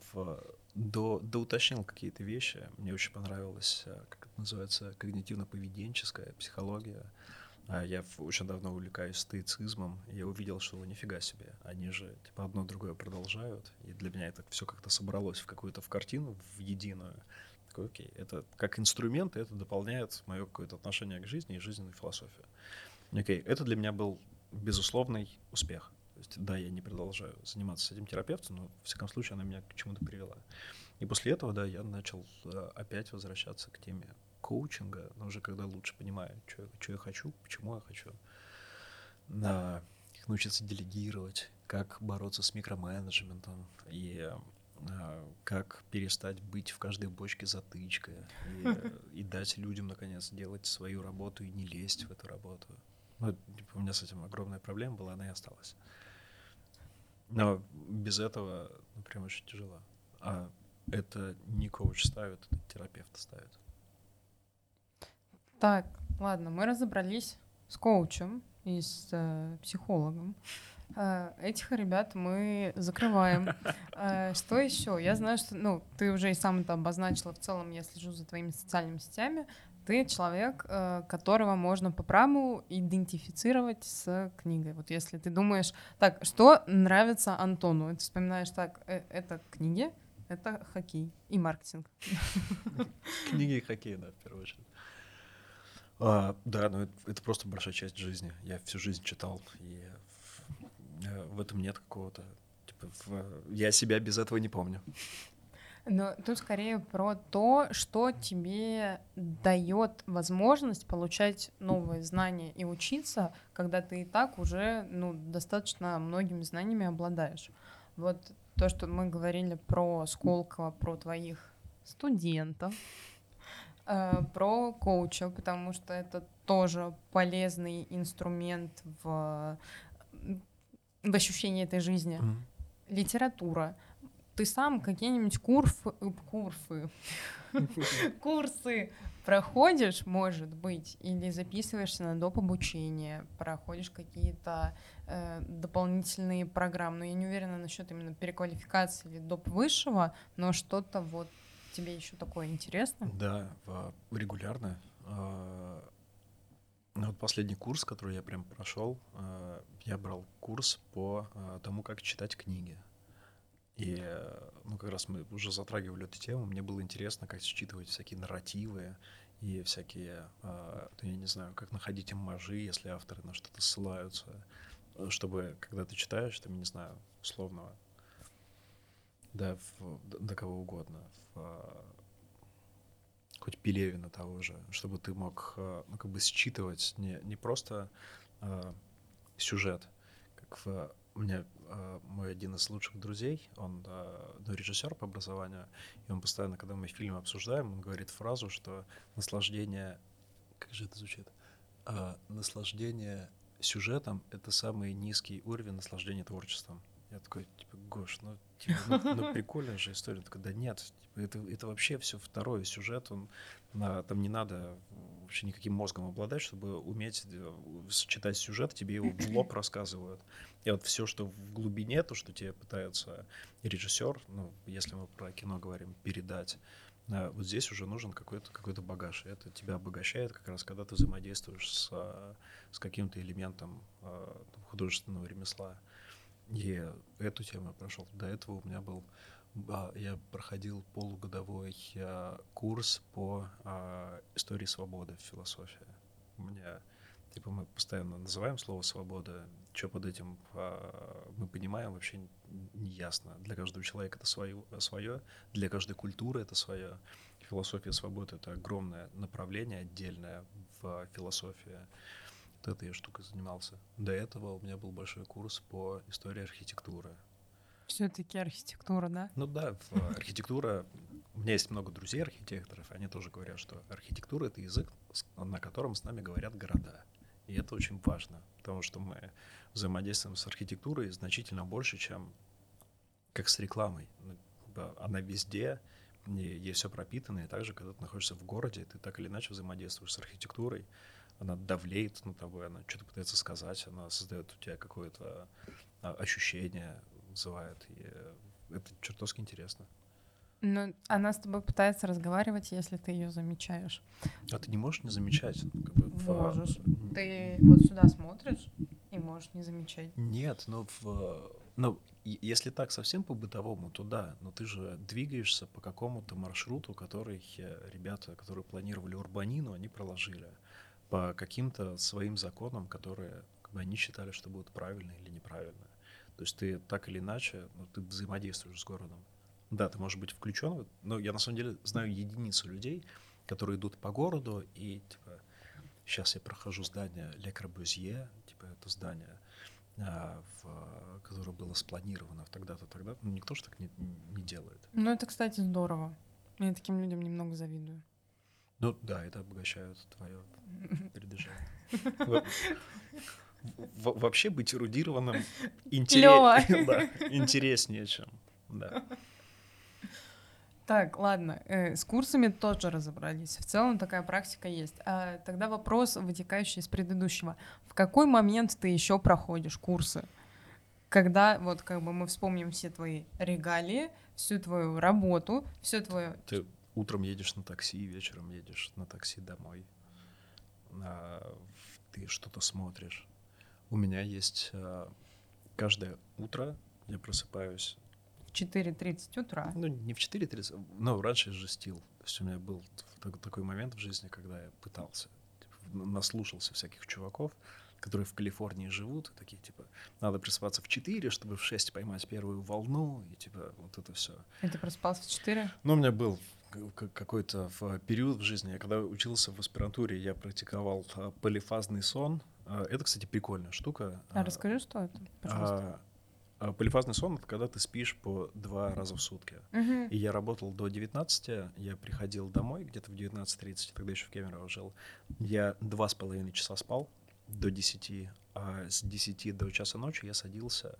до, до уточнил какие-то вещи. Мне очень понравилось, э, как это называется, когнитивно-поведенческая психология. А я очень давно увлекаюсь стоицизмом, и я увидел, что нифига себе, они же типа одно другое продолжают, и для меня это все как-то собралось в какую-то в картину, в единую. Такой, окей, это как инструмент, и это дополняет мое какое-то отношение к жизни и жизненную философию. Окей, это для меня был безусловный успех. То есть, да, я не продолжаю заниматься с этим терапевтом, но, в всяком случае, она меня к чему-то привела. И после этого, да, я начал э, опять возвращаться к теме коучинга, но уже когда лучше понимаю, что, я хочу, почему я хочу. Как научиться делегировать, как бороться с микроменеджментом и как перестать быть в каждой бочке затычкой и, и дать людям, наконец, делать свою работу и не лезть в эту работу. Ну, типа, у меня с этим огромная проблема была, она и осталась. Но без этого ну, прям очень тяжело. А это не коуч ставит, это терапевт ставит. Так, ладно, мы разобрались с коучем и с э, психологом. Э, этих ребят мы закрываем. Э, что еще? Я знаю, что, ну, ты уже и сам это обозначила. В целом, я слежу за твоими социальными сетями. Ты человек, э, которого можно по праву идентифицировать с книгой. Вот если ты думаешь, так, что нравится Антону? Ты вспоминаешь, так, это книги, это хоккей и маркетинг. Книги и хоккей, да, в первую очередь. А, да, но это, это просто большая часть жизни. Я всю жизнь читал, и в, э, в этом нет какого-то... Типа, в, я себя без этого не помню. Но тут скорее про то, что тебе дает возможность получать новые знания и учиться, когда ты и так уже ну, достаточно многими знаниями обладаешь. Вот то, что мы говорили про Сколково, про твоих студентов, Э, про коуча, потому что это тоже полезный инструмент в, в ощущении этой жизни. Mm. Литература. Ты сам какие-нибудь курфы, курфы, курсы проходишь, может быть, или записываешься на доп. обучение, проходишь какие-то э, дополнительные программы. Но я не уверена насчет именно переквалификации или доп. высшего, но что-то вот тебе еще такое интересно? Да, регулярно. Ну, вот последний курс, который я прям прошел, а, я брал курс по а, тому, как читать книги. И, ну, как раз мы уже затрагивали эту тему, мне было интересно, как считывать всякие нарративы и всякие, я не знаю, как находить имажи, если авторы на что-то ссылаются, чтобы, когда ты читаешь, там, не знаю, условного да, в, до кого угодно, в, хоть Пелевина того же, чтобы ты мог а, ну, как бы считывать не, не просто а, сюжет, как в, у меня а, мой один из лучших друзей, он а, ну, режиссер по образованию, и он постоянно, когда мы фильм обсуждаем, он говорит фразу, что наслаждение, как же это звучит, а, наслаждение сюжетом — это самый низкий уровень наслаждения творчеством. Я такой, типа, Гош, ну, типа, ну, ну прикольная же история. такой, да нет, типа, это, это вообще все второй сюжет, он, на, там не надо вообще никаким мозгом обладать, чтобы уметь э, читать сюжет, тебе его в лоб рассказывают. И вот все, что в глубине, то, что тебе пытаются режиссер, ну, если мы про кино говорим, передать, э, вот здесь уже нужен какой-то какой багаж. И это тебя обогащает как раз, когда ты взаимодействуешь с, э, с каким-то элементом художественного ремесла. И эту тему я прошел. До этого у меня был а, я проходил полугодовой а, курс по а, истории свободы в философии. У меня, типа, мы постоянно называем слово свобода. Что под этим мы понимаем, вообще не ясно. Для каждого человека это свое, свое, для каждой культуры это свое. Философия свободы — это огромное направление отдельное в философии вот этой штукой занимался. До этого у меня был большой курс по истории архитектуры. Все-таки архитектура, да? Ну да, архитектура. У меня есть много друзей архитекторов, они тоже говорят, что архитектура это язык, на котором с нами говорят города. И это очень важно, потому что мы взаимодействуем с архитектурой значительно больше, чем как с рекламой. Ну, она везде, ей все пропитано, и также, когда ты находишься в городе, ты так или иначе взаимодействуешь с архитектурой, она давлеет на тобой, она что-то пытается сказать, она создает у тебя какое-то а, ощущение, вызывает. И это чертовски интересно. Ну, она с тобой пытается разговаривать, если ты ее замечаешь. А ты не можешь не замечать? Как бы, можешь. В... Ты вот сюда смотришь и можешь не замечать. Нет, но в... Ну, если так совсем по-бытовому, то да, но ты же двигаешься по какому-то маршруту, который ребята, которые планировали урбанину, они проложили по каким-то своим законам, которые как бы, они считали, что будут правильные или неправильные. То есть ты так или иначе, ну, ты взаимодействуешь с городом. Да, ты можешь быть включен, но я на самом деле знаю единицу людей, которые идут по городу и типа сейчас я прохожу здание Ле типа это здание, а, в, которое было спланировано тогда-то, тогда. Ну, никто же так не, не делает. Ну, это, кстати, здорово. Я таким людям немного завидую. Ну да, это обогащает твое передвижение. Вообще быть эрудированным интереснее, чем. Да. Так, ладно, э, с курсами тоже разобрались. В целом такая практика есть. А тогда вопрос, вытекающий из предыдущего. В какой момент ты еще проходишь курсы? Когда, вот как бы мы вспомним все твои регалии, всю твою работу, все твое... Ты утром едешь на такси, вечером едешь на такси домой. А, ты что-то смотришь. У меня есть а, каждое утро я просыпаюсь 4.30 утра. Ну, не в 4.30, но раньше я жестил. То есть у меня был такой момент в жизни, когда я пытался, типа, наслушался всяких чуваков, которые в Калифорнии живут, такие, типа, надо просыпаться в 4, чтобы в 6 поймать первую волну, и, типа, вот это все. И ты просыпался в 4? Ну, у меня был какой-то период в жизни, я когда учился в аспирантуре, я практиковал а, полифазный сон. А, это, кстати, прикольная штука. А расскажи, что это, пожалуйста. А, полифазный сон — это когда ты спишь по два раза в сутки. Uh-huh. И я работал до 19, я приходил домой где-то в 19.30, тогда еще в Кемерово жил. Я два с половиной часа спал до 10, а с 10 до часа ночи я садился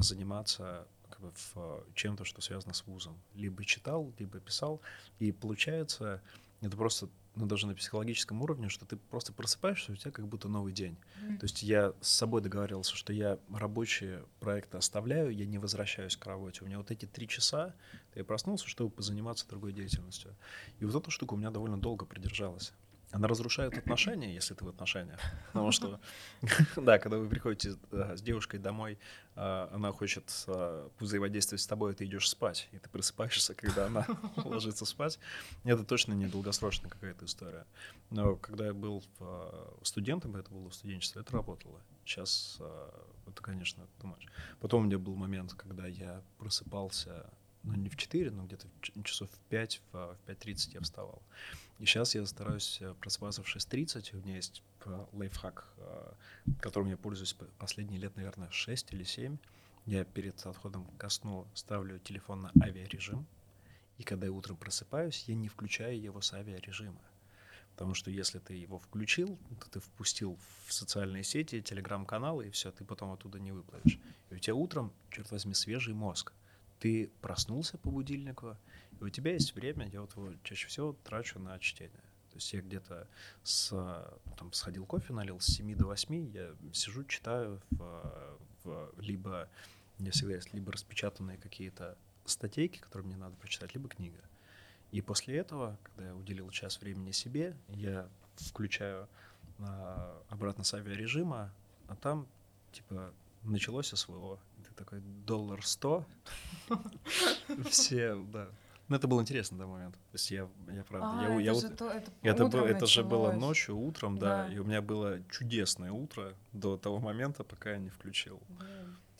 заниматься в чем-то, что связано с вузом. Либо читал, либо писал. И получается, это просто ну, даже на психологическом уровне, что ты просто просыпаешься, у тебя как будто новый день. Mm-hmm. То есть я с собой договаривался, что я рабочие проекты оставляю, я не возвращаюсь к работе. У меня вот эти три часа, я проснулся, чтобы позаниматься другой деятельностью. И вот эта штука у меня довольно долго продержалась она разрушает отношения, если ты в отношениях. Потому что, да, когда вы приходите с девушкой домой, а, она хочет а, взаимодействовать с тобой, ты идешь спать, и ты просыпаешься, когда она ложится спать. Это точно не долгосрочная какая-то история. Но когда я был студентом, это было студенчество, это работало. Сейчас это, конечно, думаешь. Потом у меня был момент, когда я просыпался ну, не в 4, но где-то часов в 5, в 5.30 я вставал. И сейчас я стараюсь просыпаться в 6.30. У меня есть э, лайфхак, э, которым я пользуюсь последние лет, наверное, 6 или 7. Я перед отходом ко сну ставлю телефон на авиарежим. И когда я утром просыпаюсь, я не включаю его с авиарежима. Потому что если ты его включил, то ты впустил в социальные сети, телеграм-каналы, и все, ты потом оттуда не выплывешь. И у тебя утром, черт возьми, свежий мозг. Ты проснулся по будильнику, и у тебя есть время, я вот его чаще всего трачу на чтение. То есть я где-то с, там, сходил кофе, налил с 7 до 8, я сижу, читаю, в, в, либо у меня всегда есть либо распечатанные какие-то статейки, которые мне надо прочитать, либо книга. И после этого, когда я уделил час времени себе, я включаю а, обратно с авиарежима, а там, типа, началось СВО. Ты такой, доллар сто. Все, да. Ну, это было интересно до момента. То есть я, я правда, а, я, это я же вот, то, это, это, было, это же было ночью, утром, да. да, и у меня было чудесное утро до того момента, пока я не включил.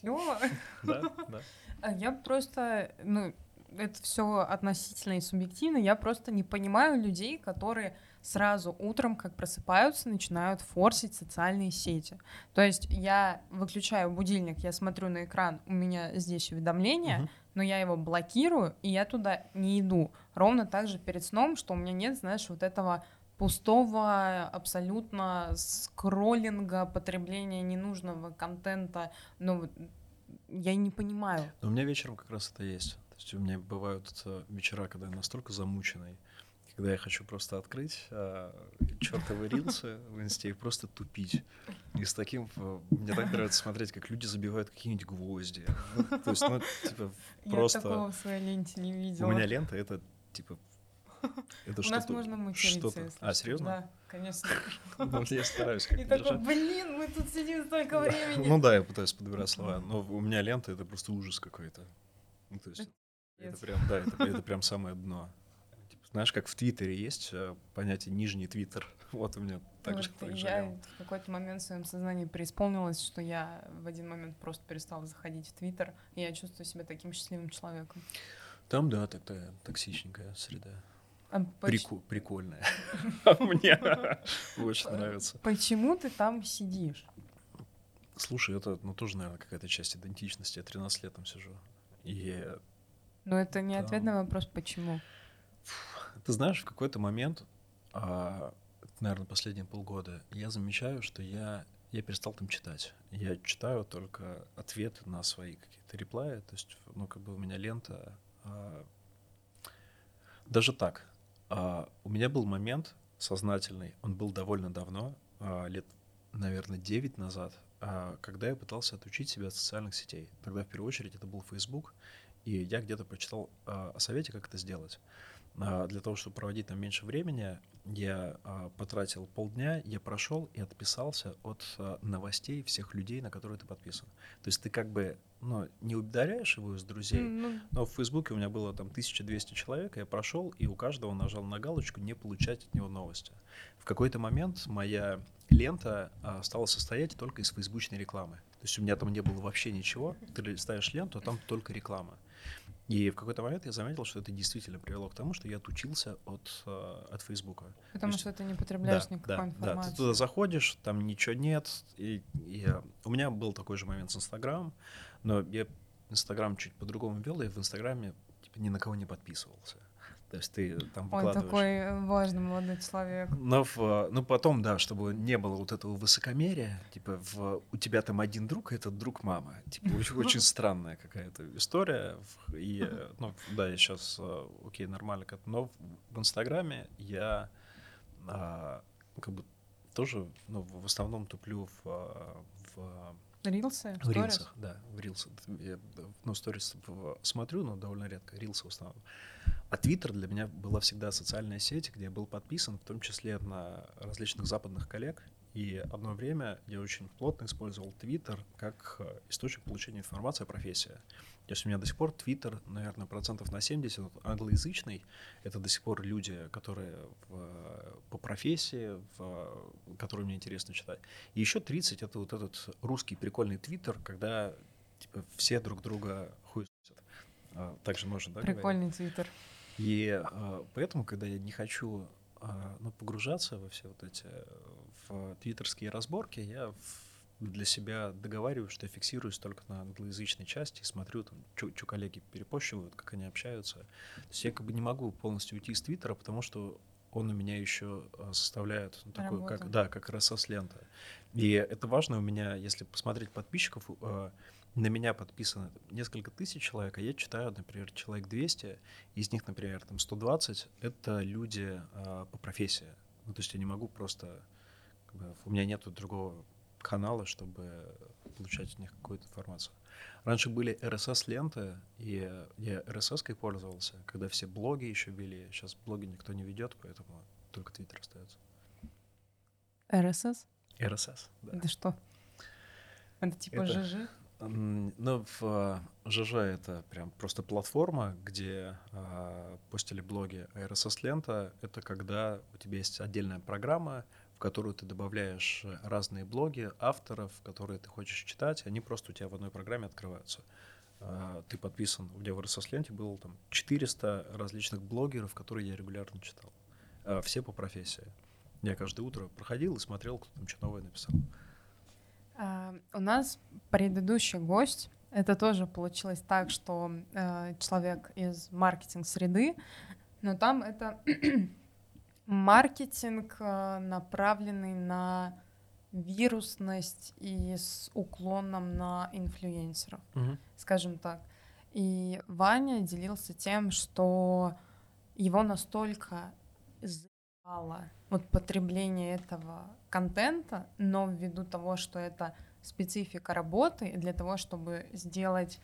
Клево. Да, да. А я просто, ну, это все относительно и субъективно. Я просто не понимаю людей, которые сразу утром, как просыпаются, начинают форсить социальные сети. То есть я выключаю будильник, я смотрю на экран, у меня здесь уведомления, uh-huh. Но я его блокирую, и я туда не иду. Ровно так же перед сном, что у меня нет, знаешь, вот этого пустого абсолютно скроллинга, потребления ненужного контента. Ну, я не понимаю. Но у меня вечером как раз это есть. То есть у меня бывают вечера, когда я настолько замученный, когда я хочу просто открыть а, чертовы рилсы в инсте и просто тупить. И с таким... э, Мне так нравится смотреть, как люди забивают какие-нибудь гвозди. Ну, то есть, ну, типа, просто... Я такого в своей ленте не видела. У меня лента — это, типа... Это У нас можно материться, А, серьезно? Да, конечно. Ну, я стараюсь И как-то такой, держать. блин, мы тут сидим столько времени. Ну да, я пытаюсь подбирать слова, но у меня лента — это просто ужас какой-то. Ну, то есть, это прям, да, это прям самое дно. Знаешь, как в Твиттере есть э, понятие «нижний Твиттер». Вот у меня так Вот же, так я в какой-то момент в своем сознании преисполнилась, что я в один момент просто перестала заходить в Твиттер, и я чувствую себя таким счастливым человеком. Там, да, такая токсичненькая среда. А поч- Прику- прикольная. Мне очень нравится. Почему ты там сидишь? Слушай, это, ну, тоже, наверное, какая-то часть идентичности. Я 13 лет там сижу. И Но это не ответ Там- на вопрос, почему. Ты знаешь, в какой-то момент, а, наверное, последние полгода, я замечаю, что я, я перестал там читать. Я читаю только ответы на свои какие-то реплаи. То есть, ну, как бы у меня лента... а, даже так. а, у меня был момент сознательный, он был довольно давно, лет, наверное, 9 назад, когда я пытался отучить себя от социальных сетей. Тогда, в первую очередь, это был Facebook, и я где-то прочитал а, о совете, как это сделать. А, Для того, чтобы проводить там меньше времени, я а, потратил полдня, я прошел и отписался от а, новостей всех людей, на которые ты подписан. То есть ты как бы ну, не ударяешь его из друзей, Ну, но в Фейсбуке у меня было там 1200 человек, я прошел и у каждого нажал на галочку «Не получать от него новости». В какой-то момент моя лента стала состоять только из фейсбучной рекламы. То есть у меня там не было вообще ничего. Ты листаешь ленту, а там только реклама. И в какой-то момент я заметил, что это действительно привело к тому, что я отучился от, а, от Фейсбука. потому есть- что ты не потребляешь Да, никакой да, информации. Да, ты туда заходишь, там ничего нет. И, и, э, у меня был такой же момент с Инстаграмом, но я Инстаграм чуть по-другому вел, я в Инстаграме типа, ни на кого не подписывался. То есть ты там Он выкладываешь... такой важный молодой человек. Но в, ну потом, да, чтобы не было вот этого высокомерия, типа в, у тебя там один друг, а этот друг мама. Типа очень, очень странная какая-то история. И, э, ну, да, я сейчас, окей, нормально, как- но в, Инстаграме я а, как бы тоже, ну, в основном туплю в, в Рилсы? в рилсах, да, в рилсах. Я, ну, сторис смотрю, но довольно редко, рилсы в основном. А Твиттер для меня была всегда социальная сеть, где я был подписан, в том числе на различных западных коллег. И одно время я очень плотно использовал Твиттер как э, источник получения информации о профессии. То есть у меня до сих пор Твиттер, наверное, процентов на 70 вот англоязычный. Это до сих пор люди, которые в- по профессии, в, которые мне интересно читать. И еще 30 это вот этот русский прикольный Твиттер, когда типа, все друг друга хуесосят. А, Так же можно, да? Прикольный твиттер. И а, поэтому, когда я не хочу а, ну, погружаться во все вот эти э, в твиттерские разборки, я в- для себя договариваю, что я фиксируюсь только на англоязычной части и смотрю, там, что коллеги перепощивают, как они общаются. То есть я как бы не могу полностью уйти из Твиттера, потому что он у меня еще а, составляет ну, такой, Работу. как, да, как RSS-лента. И это важно у меня, если посмотреть подписчиков, а, на меня подписано несколько тысяч человек, а я читаю, например, человек 200, из них, например, там 120 — это люди а, по профессии. Ну, то есть я не могу просто... как бы, у меня нет другого канала, чтобы получать от них какую-то информацию. Раньше были RSS-ленты, и я RSS-кой пользовался, когда все блоги еще вели. Сейчас блоги никто не ведет, поэтому только Твиттер остается. РСС? RSS, да. Это что? Это типа Это- ЖЖ? Ну, в ЖЖ это прям просто платформа, где а, постили блоги. А RSS-лента — это когда у тебя есть отдельная программа, в которую ты добавляешь э, разные блоги авторов, которые ты хочешь читать, они просто у тебя в одной программе открываются. А, Ты подписан, у меня в RSS-ленте было там 400 различных блогеров, которые я регулярно читал. А, Все по профессии. Я каждое утро проходил и смотрел, кто там что новое написал. А, У нас предыдущий гость, это тоже получилось так, что э, человек из маркетинг-среды, но там это маркетинг, э, направленный на вирусность и с уклоном на инфлюенсеров, скажем так. И Ваня делился тем, что его настолько заебало вот потребление этого контента, но ввиду того, что это специфика работы, для того, чтобы сделать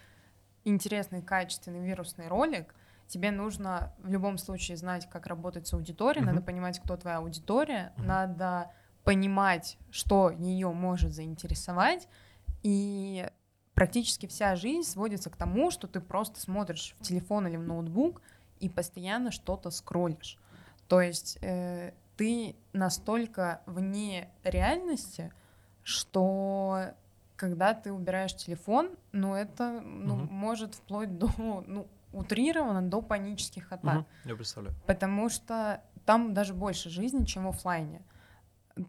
интересный, качественный вирусный ролик, тебе нужно в любом случае знать, как работать с аудиторией, mm-hmm. надо понимать, кто твоя аудитория, mm-hmm. надо понимать, что ее может заинтересовать, и практически вся жизнь сводится к тому, что ты просто смотришь в телефон или в ноутбук и постоянно что-то скроллишь. То есть э, ты настолько вне реальности, что когда ты убираешь телефон, ну это ну, угу. может вплоть до ну, утрированно до панических атак. Угу, я представляю. Потому что там даже больше жизни, чем в офлайне.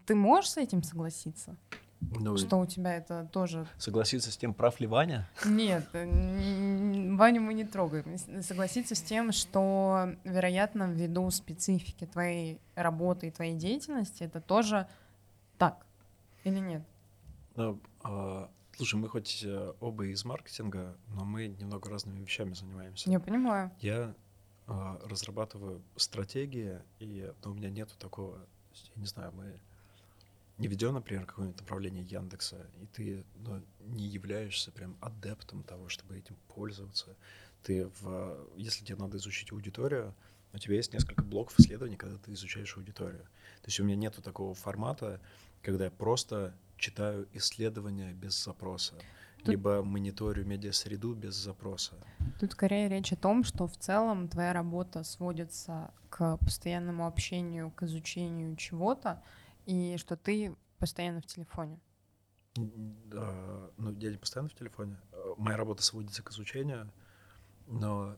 Ты можешь с этим согласиться? Ну, что у тебя это тоже... Согласиться с тем, прав ли Ваня? Нет, Ваню мы не трогаем. Согласиться с тем, что, вероятно, ввиду специфики твоей работы и твоей деятельности, это тоже так или нет? Ну, а, слушай, мы хоть э, оба из маркетинга, но мы немного разными вещами занимаемся. Я понимаю. Я а, разрабатываю стратегии, и ну, у меня нету такого, я не знаю, мы не ведем, например, какое-нибудь направление Яндекса, и ты ну, не являешься прям адептом того, чтобы этим пользоваться. Ты в, если тебе надо изучить аудиторию, у тебя есть несколько блоков исследований, когда ты изучаешь аудиторию. То есть у меня нету такого формата, когда я просто читаю исследования без запроса, Тут... либо мониторю медиа-среду без запроса. Тут скорее речь о том, что в целом твоя работа сводится к постоянному общению, к изучению чего-то, и что ты постоянно в телефоне. Да, ну, я не постоянно в телефоне. Э, моя работа сводится к изучению, но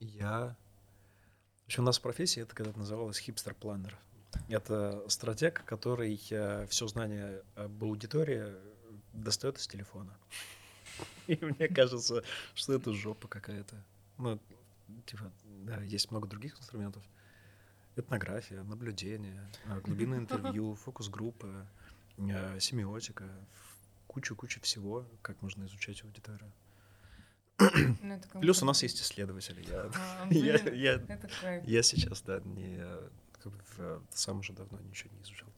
я... Еще у нас в профессии это когда-то называлось хипстер-планер. Это стратег, который э, все знание об аудитории достает из телефона. И мне кажется, что это жопа какая-то. Ну, типа, да, есть много других инструментов этнография, наблюдение, а, глубинное интервью, фокус-группы, а, семиотика, кучу-кучу всего, как можно изучать аудиторию. Ну, Плюс у нас есть исследователи. Я, а, я, я, я сейчас, да, не, как бы, сам уже давно ничего не изучал.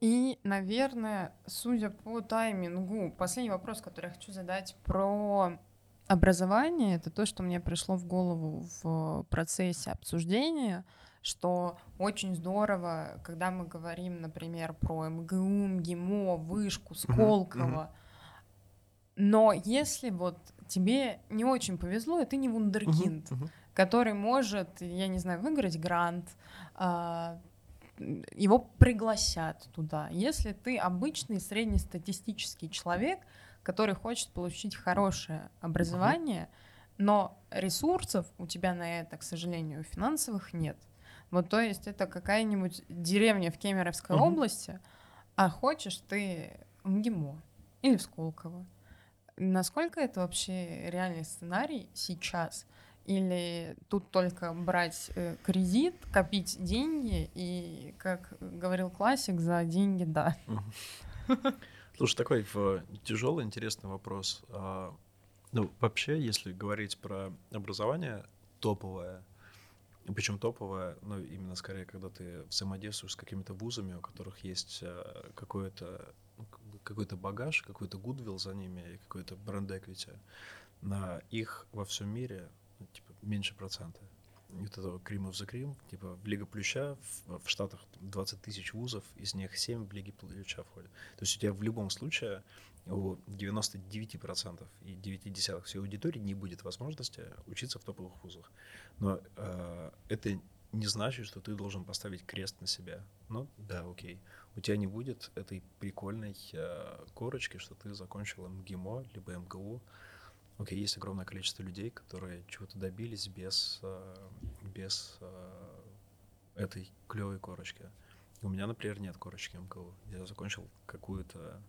И, наверное, судя по таймингу, последний вопрос, который я хочу задать про Образование — это то, что мне пришло в голову в процессе обсуждения, что очень здорово, когда мы говорим, например, про МГУ, МГИМО, Вышку, Сколково, но если вот тебе не очень повезло, и ты не вундеркинд, который может, я не знаю, выиграть грант, а, его пригласят туда. Если ты обычный среднестатистический человек — который хочет получить хорошее образование, но ресурсов у тебя на это, к сожалению, финансовых нет. Вот то есть это какая-нибудь деревня в Кемеровской uh-huh. области, а хочешь ты в МГИМО или в Сколково. Насколько это вообще реальный сценарий сейчас? Или тут только брать э, кредит, копить деньги и, как говорил классик, за деньги да. Uh-huh. Слушай, такой тяжелый, интересный вопрос. А, ну, вообще, если говорить про образование топовое, причем топовое, ну, именно скорее, когда ты взаимодействуешь с какими-то вузами, у которых есть а, какой-то ну, какой-то багаж, какой-то гудвилл за ними, какой-то бренд эквити, на их во всем мире ну, типа меньше процента вот этого Cream of the Cream, типа Лига Плюща в, в Штатах 20 тысяч вузов, из них 7 в Лиге Плюща входят. То есть у тебя в любом случае у 99% и 9 десятых всей аудитории не будет возможности учиться в топовых вузах. Но э, это не значит, что ты должен поставить крест на себя. Ну, да, окей. У тебя не будет этой прикольной э, корочки, что ты закончил МГИМО, либо МГУ, окей, есть огромное количество людей, которые чего-то добились без, э, без э, этой клевой корочки. У меня, например, нет корочки МКУ. Я закончил какую-то,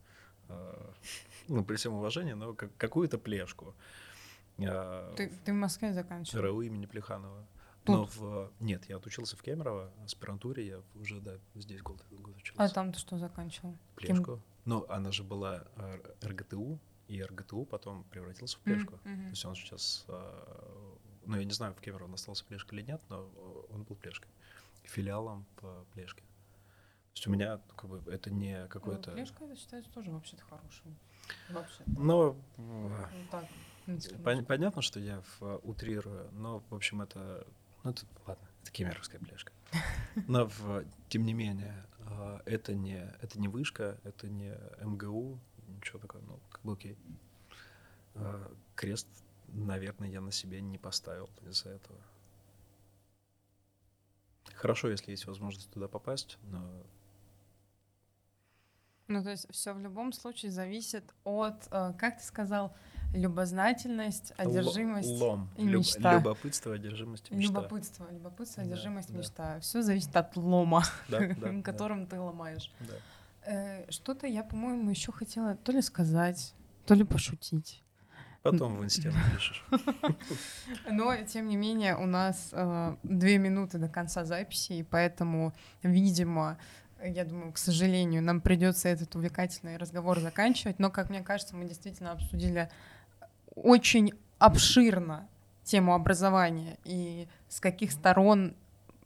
э, ну, при всем уважении, но какую-то плешку. Ты, ты в Москве заканчивал? РАУ имени Плеханова. Тут? Но в... Нет, я отучился в Кемерово, аспирантуре я уже, да, здесь год, год учился. А там ты что заканчивал? Плешку. Кем? Ну, она же была РГТУ, и РГТУ потом превратился в Плешку. Mm-hmm. То есть он сейчас э, ну, я не знаю, в Кемерово он остался плешкой или нет, но он был плешкой. Филиалом по плешке. То есть у меня, ну, как бы, это не какое-то... Плешка, это считается тоже вообще-то хорошим. Вообще. Ну, так, Пон- понятно, что я в, утрирую, но, в общем, это... Ну, это, ладно, это кемеровская плешка. Но, в, тем не менее, это не, это не вышка, это не МГУ, ничего такого, ну, окей. А, крест, наверное, я на себе не поставил из-за этого. Хорошо, если есть возможность туда попасть, но ну, то есть все в любом случае зависит от, э, как ты сказал, любознательность, одержимость лом. и мечта. Любопытство, одержимость мечта. Любопытство, любопытство, одержимость, да, мечта. Да. Все зависит от лома, да, да, которым ты ломаешь. Да. Э, что-то я, по-моему, еще хотела то ли сказать, то ли пошутить. Потом в инсте напишешь. Но, тем не менее, у нас э, две минуты до конца записи, и поэтому, видимо, я думаю, к сожалению, нам придется этот увлекательный разговор заканчивать. Но, как мне кажется, мы действительно обсудили очень обширно тему образования и с каких сторон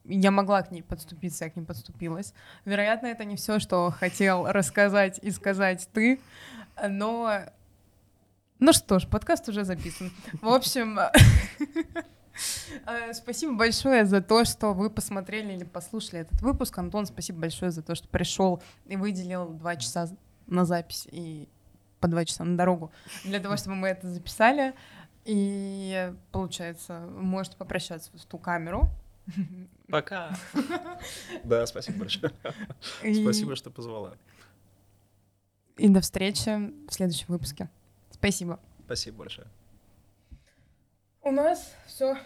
я могла к ней подступиться, я к ней подступилась. Вероятно, это не все, что хотел рассказать и сказать ты, но... Ну что ж, подкаст уже записан. В общем, Э, спасибо большое за то, что вы посмотрели или послушали этот выпуск. Антон, спасибо большое за то, что пришел и выделил два часа на запись и по два часа на дорогу для того, чтобы мы это записали. И получается, можете попрощаться в ту камеру. Пока. Да, спасибо большое. Спасибо, что позвала. И до встречи в следующем выпуске. Спасибо. Спасибо большое. У нас все